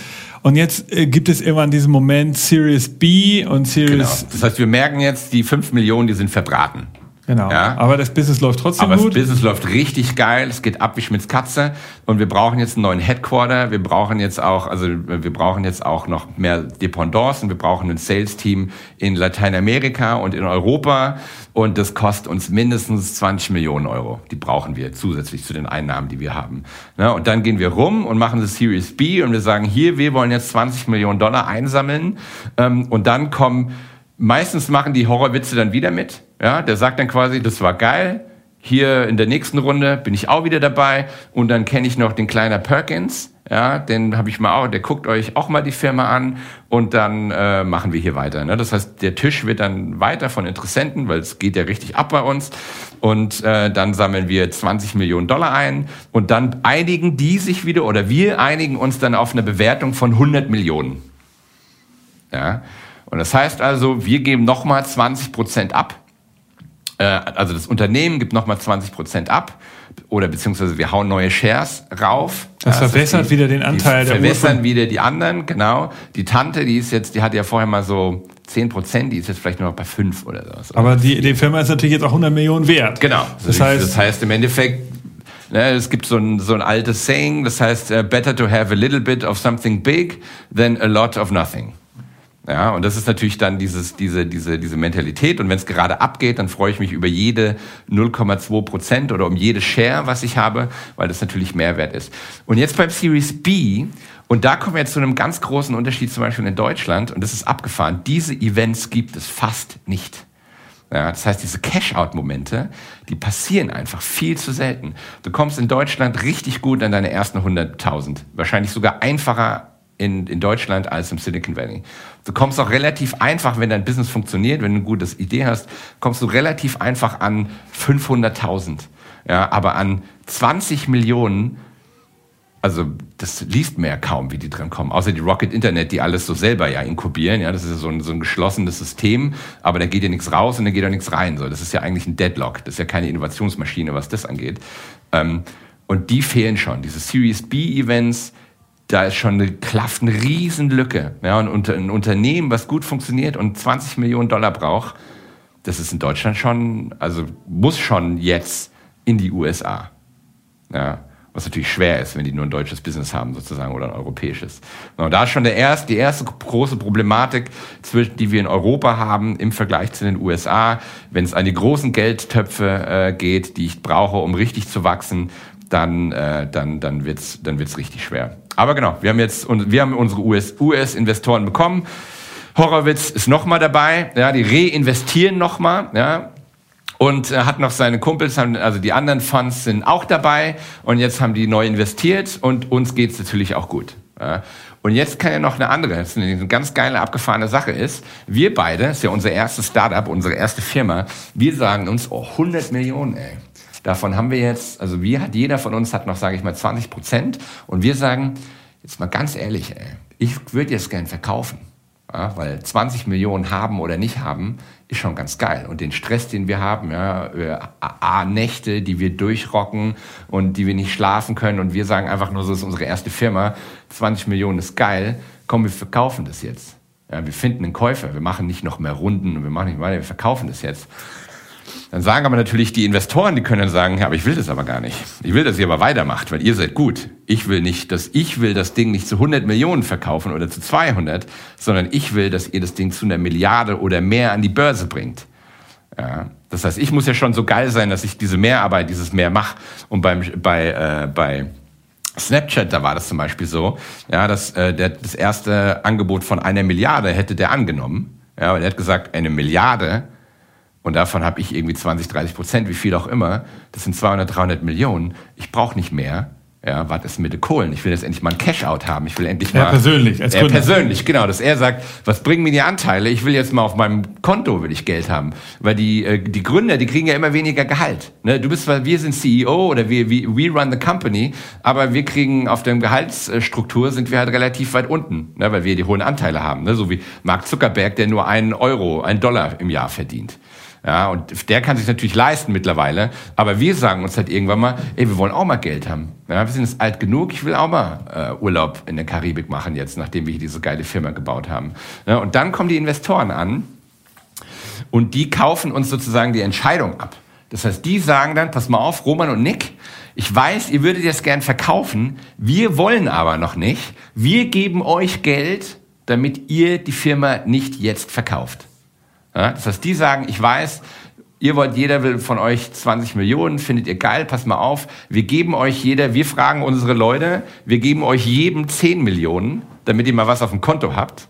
Und jetzt äh, gibt es irgendwann diesen Moment Series B und Series. Genau. Das heißt, wir merken jetzt, die 5 Millionen, die sind verbraten. Genau. Ja? Aber das Business läuft trotzdem Aber gut. Aber das Business läuft richtig geil. Es geht ab wie Schmitz Katze. Und wir brauchen jetzt einen neuen Headquarter. Wir brauchen jetzt auch, also wir brauchen jetzt auch noch mehr Dependancen. Wir brauchen ein Sales-Team in Lateinamerika und in Europa. Und das kostet uns mindestens 20 Millionen Euro. Die brauchen wir zusätzlich zu den Einnahmen, die wir haben. Ja, und dann gehen wir rum und machen das Series B und wir sagen, hier, wir wollen jetzt 20 Millionen Dollar einsammeln. Ähm, und dann kommen Meistens machen die Horrorwitze dann wieder mit. Ja, der sagt dann quasi, das war geil. Hier in der nächsten Runde bin ich auch wieder dabei. Und dann kenne ich noch den kleiner Perkins. Ja, den habe ich mal auch, der guckt euch auch mal die Firma an und dann äh, machen wir hier weiter. Ne? Das heißt, der Tisch wird dann weiter von Interessenten, weil es geht ja richtig ab bei uns. Und äh, dann sammeln wir 20 Millionen Dollar ein und dann einigen die sich wieder oder wir einigen uns dann auf eine Bewertung von 100 Millionen. Ja, und das heißt also, wir geben nochmal 20 Prozent ab. Äh, also das Unternehmen gibt nochmal 20 Prozent ab. Oder beziehungsweise wir hauen neue Shares rauf. Das verbessert die, wieder den Anteil der Verbessern wieder die anderen, genau. Die Tante, die ist jetzt, die hat ja vorher mal so 10 Prozent, die ist jetzt vielleicht nur noch bei 5 oder so. Aber die, die Firma ist natürlich jetzt auch 100 Millionen wert. Genau. Das, heißt, das heißt im Endeffekt, Ne, es gibt so ein, so ein altes Saying, das heißt, uh, better to have a little bit of something big than a lot of nothing. Ja, und das ist natürlich dann dieses, diese, diese, diese Mentalität. Und wenn es gerade abgeht, dann freue ich mich über jede 0,2 Prozent oder um jede Share, was ich habe, weil das natürlich Mehrwert ist. Und jetzt beim Series B, und da kommen wir jetzt zu einem ganz großen Unterschied zum Beispiel in Deutschland, und das ist abgefahren, diese Events gibt es fast nicht. Ja, das heißt, diese Cash-out-Momente, die passieren einfach viel zu selten. Du kommst in Deutschland richtig gut an deine ersten 100.000. Wahrscheinlich sogar einfacher in, in Deutschland als im Silicon Valley. Du kommst auch relativ einfach, wenn dein Business funktioniert, wenn du eine gute Idee hast, kommst du relativ einfach an 500.000. Ja, aber an 20 Millionen, also das liest man ja kaum, wie die dran kommen. Außer die Rocket Internet, die alles so selber ja inkubieren. Ja, das ist ja so ein, so ein geschlossenes System, aber da geht ja nichts raus und da geht ja nichts rein. So, das ist ja eigentlich ein Deadlock. Das ist ja keine Innovationsmaschine, was das angeht. Ähm, und die fehlen schon. Diese Series B Events, da ist schon eine klafft eine Riesenlücke. Ja, und ein Unternehmen, was gut funktioniert und 20 Millionen Dollar braucht, das ist in Deutschland schon, also muss schon jetzt in die USA. Ja. Was natürlich schwer ist, wenn die nur ein deutsches Business haben sozusagen oder ein europäisches. Und da ist schon der erste, die erste große Problematik, die wir in Europa haben im Vergleich zu den USA. Wenn es an die großen Geldtöpfe äh, geht, die ich brauche, um richtig zu wachsen, dann, äh, dann, dann wird's dann wird's richtig schwer. Aber genau, wir haben jetzt wir haben unsere US-Investoren US bekommen. Horowitz ist nochmal dabei, ja, die reinvestieren nochmal, ja, und er hat noch seine Kumpels, also die anderen Funds sind auch dabei und jetzt haben die neu investiert und uns geht's natürlich auch gut. Ja. Und jetzt kann ja noch eine andere, das eine ganz geile, abgefahrene Sache ist, wir beide, ist ja unser erstes Startup, unsere erste Firma, wir sagen uns, oh, 100 Millionen, ey. Davon haben wir jetzt, also wir jeder von uns hat noch, sage ich mal, 20 Prozent und wir sagen, jetzt mal ganz ehrlich, ey, ich würde jetzt gern verkaufen. Ja, weil 20 Millionen haben oder nicht haben, ist schon ganz geil. Und den Stress, den wir haben, ja, äh, A, Nächte, die wir durchrocken und die wir nicht schlafen können und wir sagen einfach nur, so ist unsere erste Firma, 20 Millionen ist geil, komm, wir verkaufen das jetzt. Ja, wir finden einen Käufer, wir machen nicht noch mehr Runden und wir machen nicht weiter, wir verkaufen das jetzt. Dann sagen aber natürlich die Investoren, die können dann sagen, ja, aber ich will das aber gar nicht. Ich will, dass ihr aber weitermacht, weil ihr seid gut. Ich will nicht, dass ich will das Ding nicht zu 100 Millionen verkaufen oder zu 200, sondern ich will, dass ihr das Ding zu einer Milliarde oder mehr an die Börse bringt. Ja, das heißt, ich muss ja schon so geil sein, dass ich diese Mehrarbeit, dieses mehr mache. Und beim, bei, äh, bei Snapchat, da war das zum Beispiel so, ja, dass äh, der, das erste Angebot von einer Milliarde hätte der angenommen. Ja, aber der hat gesagt, eine Milliarde und davon habe ich irgendwie 20, 30 Prozent, wie viel auch immer. Das sind 200, 300 Millionen. Ich brauche nicht mehr. Ja, was ist mit den Kohlen? Ich will jetzt endlich mal ein Cash-out haben. Ich will endlich mal. Ja, persönlich, als äh, persönlich, genau. Dass er sagt, was bringen mir die Anteile? Ich will jetzt mal auf meinem Konto will ich Geld haben. Weil die, äh, die Gründer, die kriegen ja immer weniger Gehalt. Ne? Du bist, weil wir sind CEO oder wir, wir, we run the company, aber wir kriegen auf der Gehaltsstruktur sind wir halt relativ weit unten, ne? weil wir die hohen Anteile haben. Ne? So wie Mark Zuckerberg, der nur einen Euro, einen Dollar im Jahr verdient. Ja, und der kann sich natürlich leisten mittlerweile. Aber wir sagen uns halt irgendwann mal, ey, wir wollen auch mal Geld haben. Ja, wir sind jetzt alt genug, ich will auch mal äh, Urlaub in der Karibik machen jetzt, nachdem wir hier diese geile Firma gebaut haben. Ja, und dann kommen die Investoren an und die kaufen uns sozusagen die Entscheidung ab. Das heißt, die sagen dann, pass mal auf, Roman und Nick, ich weiß, ihr würdet jetzt gern verkaufen, wir wollen aber noch nicht. Wir geben euch Geld, damit ihr die Firma nicht jetzt verkauft. Ja, das heißt, die sagen, ich weiß, ihr wollt, jeder will von euch 20 Millionen, findet ihr geil, passt mal auf, wir geben euch jeder, wir fragen unsere Leute, wir geben euch jedem 10 Millionen, damit ihr mal was auf dem Konto habt,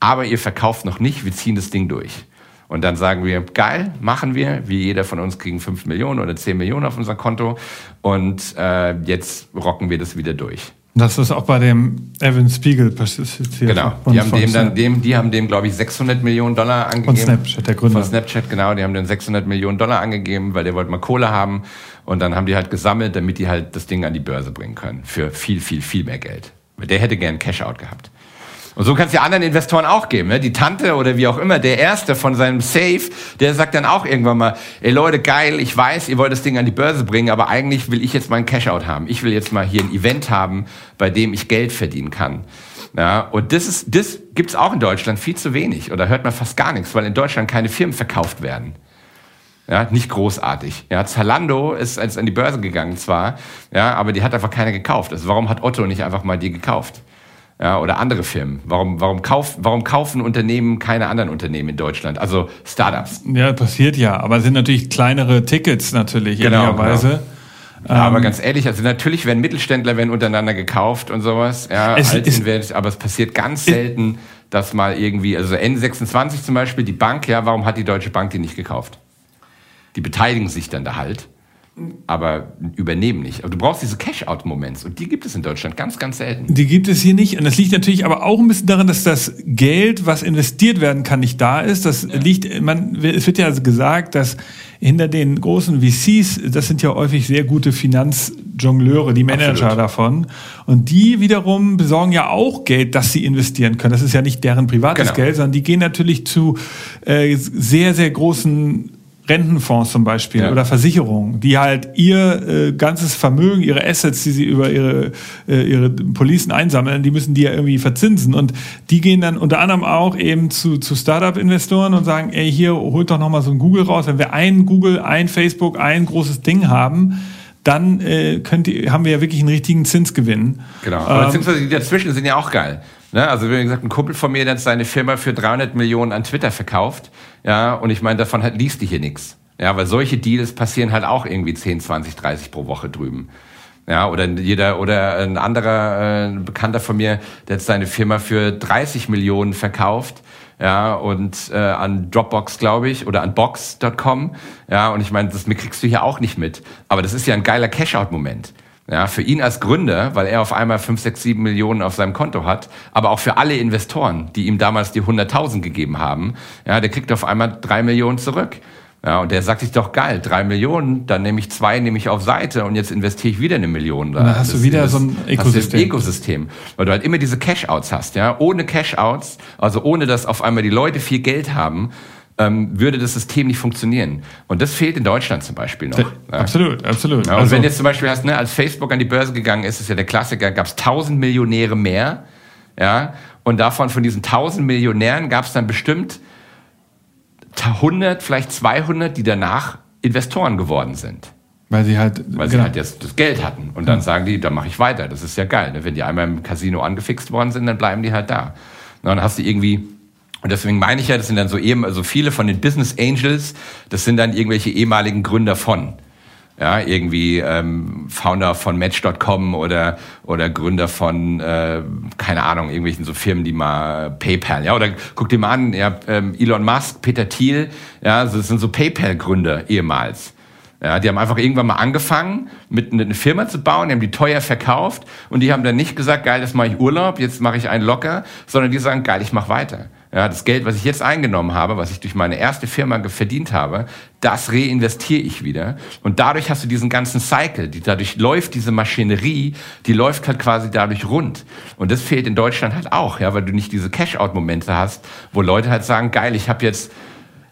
aber ihr verkauft noch nicht, wir ziehen das Ding durch. Und dann sagen wir, geil, machen wir, wie jeder von uns kriegen 5 Millionen oder 10 Millionen auf unser Konto und äh, jetzt rocken wir das wieder durch. Das ist auch bei dem Evan Spiegel passiert. Genau. Die haben dem dann, dem, die haben dem, glaube ich, 600 Millionen Dollar angegeben. Von Snapchat, der Gründer. Von Snapchat, genau. Die haben den 600 Millionen Dollar angegeben, weil der wollte mal Kohle haben. Und dann haben die halt gesammelt, damit die halt das Ding an die Börse bringen können. Für viel, viel, viel mehr Geld. Der hätte gern Cash-out gehabt. Und so kann es ja anderen Investoren auch geben. Ne? Die Tante oder wie auch immer, der Erste von seinem Safe, der sagt dann auch irgendwann mal, ey Leute, geil, ich weiß, ihr wollt das Ding an die Börse bringen, aber eigentlich will ich jetzt mal ein Cashout haben. Ich will jetzt mal hier ein Event haben, bei dem ich Geld verdienen kann. Ja, und das ist, das gibt's auch in Deutschland viel zu wenig oder hört man fast gar nichts, weil in Deutschland keine Firmen verkauft werden. Ja, nicht großartig. Ja, Zalando ist als an die Börse gegangen zwar, ja, aber die hat einfach keiner gekauft. Also warum hat Otto nicht einfach mal die gekauft? Ja, oder andere Firmen? Warum, warum, kauf, warum kaufen Unternehmen keine anderen Unternehmen in Deutschland? Also Startups. Ja, passiert ja, aber es sind natürlich kleinere Tickets natürlich, genau, ehrlicherweise. Genau. Ja, aber ähm, ganz ehrlich, also natürlich werden Mittelständler werden untereinander gekauft und sowas, ja, es, ist, aber es passiert ganz selten, dass mal irgendwie, also N26 zum Beispiel, die Bank, ja, warum hat die Deutsche Bank die nicht gekauft? Die beteiligen sich dann da halt aber übernehmen nicht. Aber du brauchst diese Cash-out-Moments und die gibt es in Deutschland ganz, ganz selten. Die gibt es hier nicht und das liegt natürlich aber auch ein bisschen daran, dass das Geld, was investiert werden kann, nicht da ist. Das ja. liegt, man, es wird ja also gesagt, dass hinter den großen VCs, das sind ja häufig sehr gute Finanzjongleure, die Manager Absolut. davon. Und die wiederum besorgen ja auch Geld, das sie investieren können. Das ist ja nicht deren privates genau. Geld, sondern die gehen natürlich zu äh, sehr, sehr großen Rentenfonds zum Beispiel ja. oder Versicherungen, die halt ihr äh, ganzes Vermögen, ihre Assets, die sie über ihre, äh, ihre Policen einsammeln, die müssen die ja irgendwie verzinsen. Und die gehen dann unter anderem auch eben zu, zu Startup-Investoren und sagen, ey, hier holt doch nochmal so ein Google raus. Wenn wir ein Google, ein Facebook, ein großes Ding haben, dann äh, könnt ihr, haben wir ja wirklich einen richtigen Zinsgewinn. Genau. Aber ähm, die dazwischen sind ja auch geil. Ne? Also wie gesagt, ein Kumpel von mir, der hat seine Firma für 300 Millionen an Twitter verkauft. Ja, und ich meine, davon hat, liest die hier nichts. Ja, weil solche Deals passieren halt auch irgendwie 10, 20, 30 pro Woche drüben. Ja, oder jeder oder ein anderer äh, Bekannter von mir, der hat seine Firma für 30 Millionen verkauft. Ja, und äh, an Dropbox, glaube ich, oder an Box.com. Ja, und ich meine, das kriegst du hier auch nicht mit. Aber das ist ja ein geiler Cash-out-Moment. Ja, für ihn als Gründer, weil er auf einmal 5, 6, 7 Millionen auf seinem Konto hat, aber auch für alle Investoren, die ihm damals die 100.000 gegeben haben, ja, der kriegt auf einmal 3 Millionen zurück. Ja, und der sagt sich doch geil, drei Millionen, dann nehme ich zwei, nehme ich auf Seite und jetzt investiere ich wieder eine Million. Da und dann hast das, du wieder das, so ein Ökosystem. Ein Ökosystem. Weil du halt immer diese Cash-Outs hast, ja. Ohne Cash-Outs, also ohne dass auf einmal die Leute viel Geld haben, ähm, würde das System nicht funktionieren. Und das fehlt in Deutschland zum Beispiel noch. Ja. Absolut, absolut. Ja, und also, wenn jetzt zum Beispiel hast, ne, als Facebook an die Börse gegangen ist, ist ja der Klassiker, gab es tausend Millionäre mehr, ja. Und davon, von diesen tausend Millionären gab es dann bestimmt 100, vielleicht 200, die danach Investoren geworden sind. Weil sie halt, weil sie genau. halt jetzt das Geld hatten. Und dann ja. sagen die, dann mache ich weiter. Das ist ja geil. Ne? Wenn die einmal im Casino angefixt worden sind, dann bleiben die halt da. Und dann hast du irgendwie, und deswegen meine ich ja, das sind dann so eben, also viele von den Business Angels, das sind dann irgendwelche ehemaligen Gründer von ja, irgendwie ähm, Founder von Match.com oder oder Gründer von äh, keine Ahnung irgendwelchen so Firmen, die mal PayPal, ja, oder guck dir mal an, ja, ähm, Elon Musk, Peter Thiel, ja, das sind so PayPal-Gründer ehemals. Ja, die haben einfach irgendwann mal angefangen, mit eine Firma zu bauen, die haben die teuer verkauft und die haben dann nicht gesagt, geil, jetzt mache ich Urlaub, jetzt mache ich einen locker, sondern die sagen, geil, ich mache weiter. Ja, das Geld, was ich jetzt eingenommen habe, was ich durch meine erste Firma verdient habe, das reinvestiere ich wieder. Und dadurch hast du diesen ganzen Cycle, die, dadurch läuft diese Maschinerie, die läuft halt quasi dadurch rund. Und das fehlt in Deutschland halt auch, ja, weil du nicht diese Cash-out-Momente hast, wo Leute halt sagen, geil, ich habe jetzt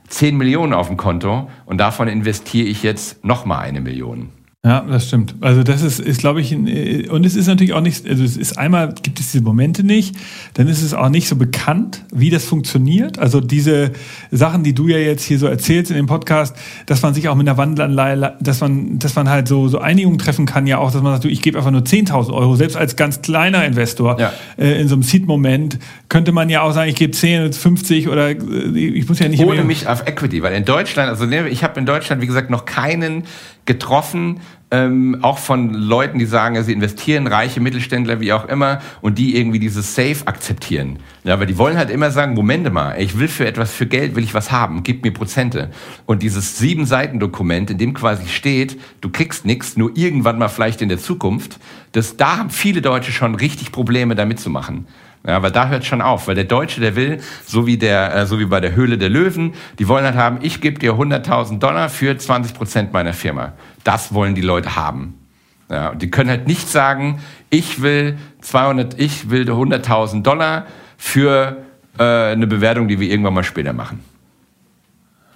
10 Millionen auf dem Konto und davon investiere ich jetzt nochmal eine Million. Ja, das stimmt. Also das ist, ist glaube ich, äh, und es ist natürlich auch nicht, also es ist einmal gibt es diese Momente nicht, dann ist es auch nicht so bekannt, wie das funktioniert. Also diese Sachen, die du ja jetzt hier so erzählst in dem Podcast, dass man sich auch mit einer Wandelanleihe, dass man, dass man halt so so Einigungen treffen kann, ja auch, dass man sagt, du, ich gebe einfach nur 10.000 Euro, selbst als ganz kleiner Investor ja. äh, in so einem Seed-Moment könnte man ja auch sagen, ich gebe 10, 50 oder äh, ich muss ja nicht ohne mich auf Equity, weil in Deutschland, also ne, ich habe in Deutschland wie gesagt noch keinen getroffen, ähm, auch von Leuten, die sagen, sie investieren, reiche Mittelständler, wie auch immer, und die irgendwie dieses Safe akzeptieren. Ja, aber die wollen halt immer sagen, Momente mal, ich will für etwas, für Geld will ich was haben, gib mir Prozente. Und dieses sieben Seiten Dokument, in dem quasi steht, du kriegst nichts, nur irgendwann mal vielleicht in der Zukunft, das, da haben viele Deutsche schon richtig Probleme damit zu machen. Ja, weil da hört schon auf, weil der Deutsche, der will, so wie der, äh, so wie bei der Höhle der Löwen, die wollen halt haben, ich gebe dir 100.000 Dollar für 20 Prozent meiner Firma. Das wollen die Leute haben. Ja, und die können halt nicht sagen, ich will 200, ich will 100.000 Dollar für äh, eine Bewertung, die wir irgendwann mal später machen.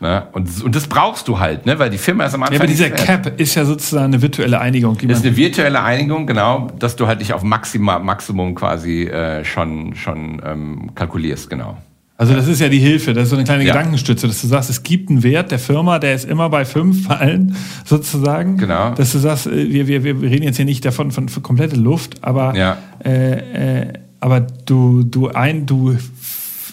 Ne? Und, und das brauchst du halt, ne? weil die Firma ist am Anfang. Ja, aber dieser Cap ist ja sozusagen eine virtuelle Einigung. Die ist eine virtuelle Einigung, genau, dass du halt dich auf Maxima, Maximum quasi äh, schon, schon ähm, kalkulierst, genau. Also das ist ja die Hilfe, das ist so eine kleine ja. Gedankenstütze, dass du sagst, es gibt einen Wert der Firma, der ist immer bei fünf Fallen [laughs] sozusagen. Genau. Dass du sagst, äh, wir, wir, wir reden jetzt hier nicht davon von, von komplette Luft, aber, ja. äh, äh, aber du, du ein, du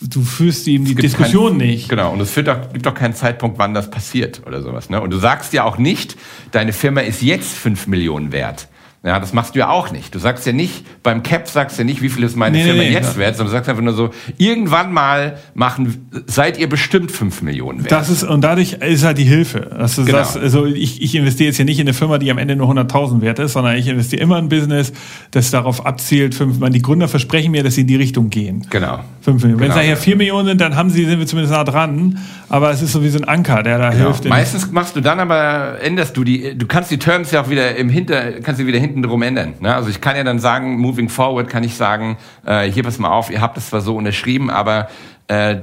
du führst ihm die Diskussion kein, nicht. Genau, und es führt auch, gibt auch keinen Zeitpunkt, wann das passiert oder sowas. Ne? Und du sagst ja auch nicht, deine Firma ist jetzt fünf Millionen wert. Ja, das machst du ja auch nicht. Du sagst ja nicht, beim Cap sagst du ja nicht, wie viel ist meine nee, Firma nee, jetzt ja. wert, sondern du sagst einfach nur so, irgendwann mal machen, seid ihr bestimmt fünf Millionen wert. Das ist, und dadurch ist halt die Hilfe. Dass du genau. sagst, also ich, ich investiere jetzt hier nicht in eine Firma, die am Ende nur 100.000 wert ist, sondern ich investiere immer in ein Business, das darauf abzielt, fünf, man, die Gründer versprechen mir, dass sie in die Richtung gehen. Genau. Fünf Millionen. Wenn es nachher vier Millionen sind, dann haben sie, sind wir zumindest nah dran, aber es ist so wie so ein Anker, der da genau. hilft. Meistens machst du dann aber, änderst du die, du kannst die Terms ja auch wieder im Hinter, kannst sie wieder hinten drum ändern. Ne? Also ich kann ja dann sagen, moving forward kann ich sagen, äh, hier pass mal auf, ihr habt das zwar so unterschrieben, aber äh,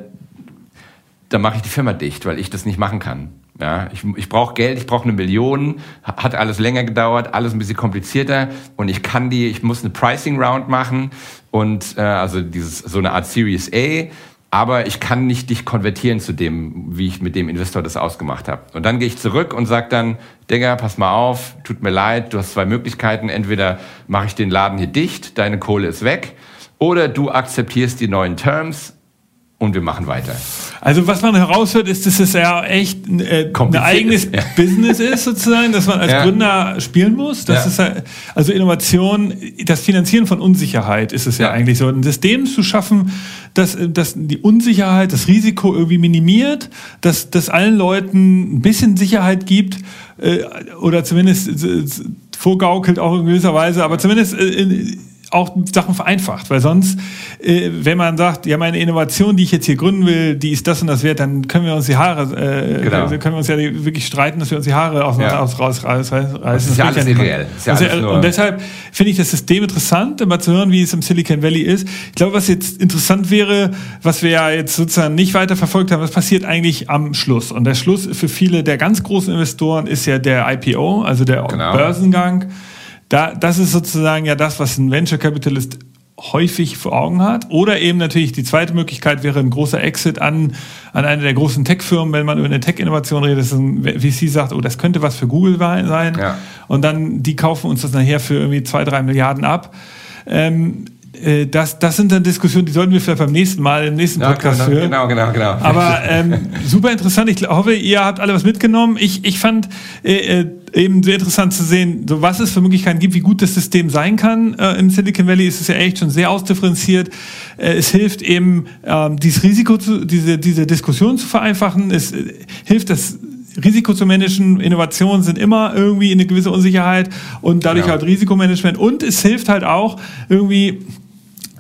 dann mache ich die Firma dicht, weil ich das nicht machen kann. Ja, ich, ich brauche Geld, ich brauche eine Million, hat alles länger gedauert, alles ein bisschen komplizierter und ich kann die, ich muss eine Pricing Round machen und äh, also dieses so eine Art Series A aber ich kann nicht dich konvertieren zu dem, wie ich mit dem Investor das ausgemacht habe. Und dann gehe ich zurück und sage dann, Digga, pass mal auf, tut mir leid, du hast zwei Möglichkeiten. Entweder mache ich den Laden hier dicht, deine Kohle ist weg, oder du akzeptierst die neuen Terms und wir machen weiter. Also was man heraushört, ist, dass es ja echt äh, ein eigenes ja. Business ist sozusagen, dass man als ja. Gründer spielen muss. Das ja. ist also Innovation, das Finanzieren von Unsicherheit ist es ja, eigentlich so. Ein System zu schaffen, dass, dass die Unsicherheit, das Risiko irgendwie minimiert, dass, dass allen Leuten ein bisschen Sicherheit gibt äh, oder zumindest äh, vorgaukelt auch in gewisser Weise, aber zumindest äh, auch Sachen vereinfacht, weil sonst, äh, wenn man sagt, ja, meine Innovation, die ich jetzt hier gründen will, die ist das und das wert, dann können wir uns die Haare, äh, genau. können wir uns ja wirklich streiten, dass wir uns die Haare aus, ja. aus raus rausreißen. Das ist ja alles irreell. Ja alles und deshalb finde ich das System interessant, immer zu hören, wie es im Silicon Valley ist. Ich glaube, was jetzt interessant wäre, was wir ja jetzt sozusagen nicht weiter verfolgt haben, was passiert eigentlich am Schluss? Und der Schluss für viele der ganz großen Investoren ist ja der IPO, also der genau. Börsengang. Da, das ist sozusagen ja das, was ein Venture Capitalist häufig vor Augen hat. Oder eben natürlich die zweite Möglichkeit wäre ein großer Exit an, an eine der großen Tech-Firmen, wenn man über eine Tech-Innovation redet, dass ein VC sagt, oh, das könnte was für Google sein. Ja. Und dann, die kaufen uns das nachher für irgendwie zwei, drei Milliarden ab. Ähm, äh, das, das sind dann Diskussionen, die sollten wir vielleicht beim nächsten Mal im nächsten Podcast ja, genau, führen. Genau, genau, genau. Aber ähm, super interessant. Ich hoffe, ihr habt alle was mitgenommen. Ich, ich fand äh, äh, eben sehr interessant zu sehen, so was es für Möglichkeiten gibt, wie gut das System sein kann. Äh, Im Silicon Valley ist es ja echt schon sehr ausdifferenziert. Äh, es hilft eben, äh, dieses Risiko, zu, diese, diese Diskussion zu vereinfachen. Es äh, hilft, das Risiko zu managen, Innovationen sind immer irgendwie eine gewisse Unsicherheit und dadurch ja. halt Risikomanagement. Und es hilft halt auch irgendwie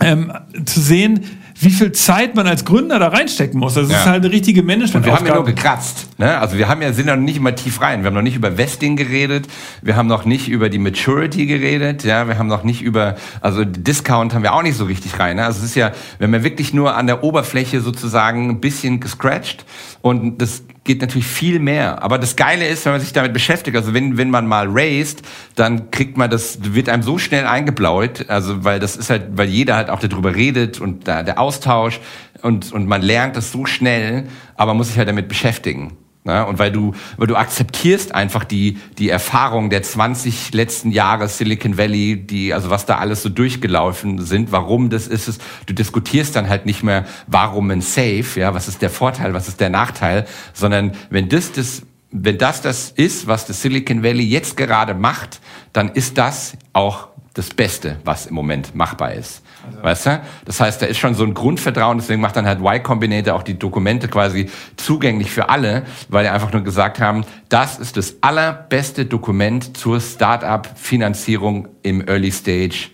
ähm, zu sehen, wie viel Zeit man als Gründer da reinstecken muss. Das ja. ist halt eine richtige Management. Und wir haben ja nur gekratzt. Ne? Also wir haben ja sind noch nicht immer tief rein. Wir haben noch nicht über Vesting geredet. Wir haben noch nicht über die Maturity geredet. Ja, wir haben noch nicht über also Discount haben wir auch nicht so richtig rein. Ne? Also es ist ja, wenn man wirklich nur an der Oberfläche sozusagen ein bisschen gescratcht und das geht natürlich viel mehr. Aber das Geile ist, wenn man sich damit beschäftigt, also wenn, wenn man mal raced, dann kriegt man das, wird einem so schnell eingeblaut, also weil das ist halt, weil jeder halt auch darüber redet und da, der Austausch und, und man lernt das so schnell, aber man muss sich halt damit beschäftigen. Ne? Und weil du, weil du akzeptierst einfach die, die Erfahrung der 20 letzten Jahre Silicon Valley, die, also was da alles so durchgelaufen sind, warum das ist es. Du diskutierst dann halt nicht mehr, warum ein Safe, ja, was ist der Vorteil, was ist der Nachteil, sondern wenn das das wenn das das ist, was das Silicon Valley jetzt gerade macht, dann ist das auch das Beste, was im Moment machbar ist. Also. Weißt du? Das heißt, da ist schon so ein Grundvertrauen, deswegen macht dann halt Y Combinator auch die Dokumente quasi zugänglich für alle, weil die einfach nur gesagt haben, das ist das allerbeste Dokument zur Startup-Finanzierung im Early Stage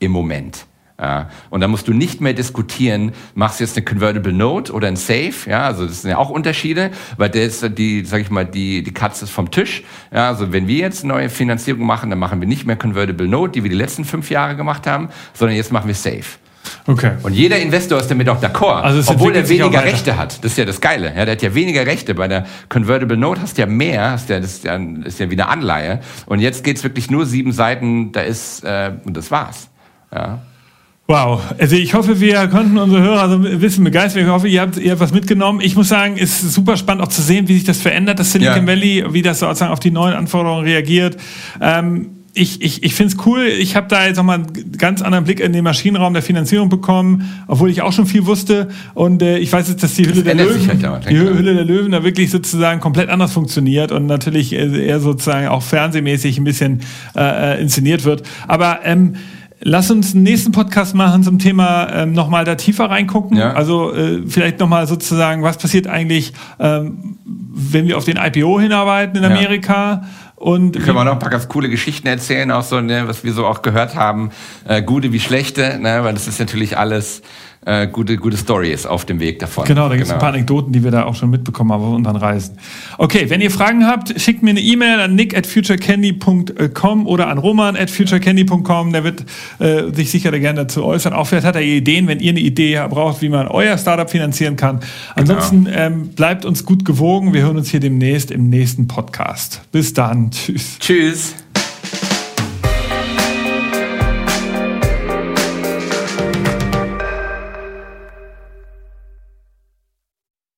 im Moment. Ja, und da musst du nicht mehr diskutieren, machst du jetzt eine Convertible Note oder ein Safe, ja, also das sind ja auch Unterschiede, weil der ist die, sag ich mal, die, die Katze ist vom Tisch. Ja, also wenn wir jetzt neue Finanzierung machen, dann machen wir nicht mehr Convertible Note, die wir die letzten fünf Jahre gemacht haben, sondern jetzt machen wir Safe. Okay. Und jeder Investor ist damit auch d'accord, also obwohl er weniger Rechte hat. Das ist ja das Geile. Ja, der hat ja weniger Rechte. Bei der Convertible Note hast du ja mehr, hast ja, das ist ja, ist ja wieder Anleihe. Und jetzt geht's wirklich nur sieben Seiten, da ist, äh, und das war's. Ja. Wow, also ich hoffe, wir konnten unsere Hörer so ein bisschen begeistern. Ich hoffe, ihr habt, ihr habt was mitgenommen. Ich muss sagen, es ist super spannend auch zu sehen, wie sich das verändert, das Silicon ja. Valley, wie das sozusagen auf die neuen Anforderungen reagiert. Ähm, ich, ich, ich finde es cool. Ich habe da jetzt nochmal einen ganz anderen Blick in den Maschinenraum der Finanzierung bekommen, obwohl ich auch schon viel wusste. Und äh, ich weiß jetzt, dass die Hülle das der Löwen, halt dauernd, die Hülle der Löwen da wirklich sozusagen komplett anders funktioniert und natürlich äh, eher sozusagen auch fernsehmäßig ein bisschen äh, äh inszeniert wird. Aber ähm, Lass uns einen nächsten Podcast machen zum Thema ähm, nochmal da tiefer reingucken. Ja. Also äh, vielleicht nochmal sozusagen, was passiert eigentlich, ähm, wenn wir auf den IPO hinarbeiten in Amerika? Ja. Und wir können wir noch ein paar ganz coole Geschichten erzählen, auch so, ne, was wir so auch gehört haben, äh, gute wie schlechte, ne, weil das ist natürlich alles äh, gute, gute Stories auf dem Weg davon. Genau, da gibt es genau. ein paar Anekdoten, die wir da auch schon mitbekommen haben auf unseren Reisen. Okay, wenn ihr Fragen habt, schickt mir eine E-Mail an nick at futurecandy.com oder an roman at futurecandy.com. Der wird äh, sich sicher gerne dazu äußern. Auch vielleicht hat er Ideen, wenn ihr eine Idee braucht, wie man euer Startup finanzieren kann. Ansonsten genau. ähm, bleibt uns gut gewogen. Wir hören uns hier demnächst im nächsten Podcast. Bis dann. Tschüss. Tschüss.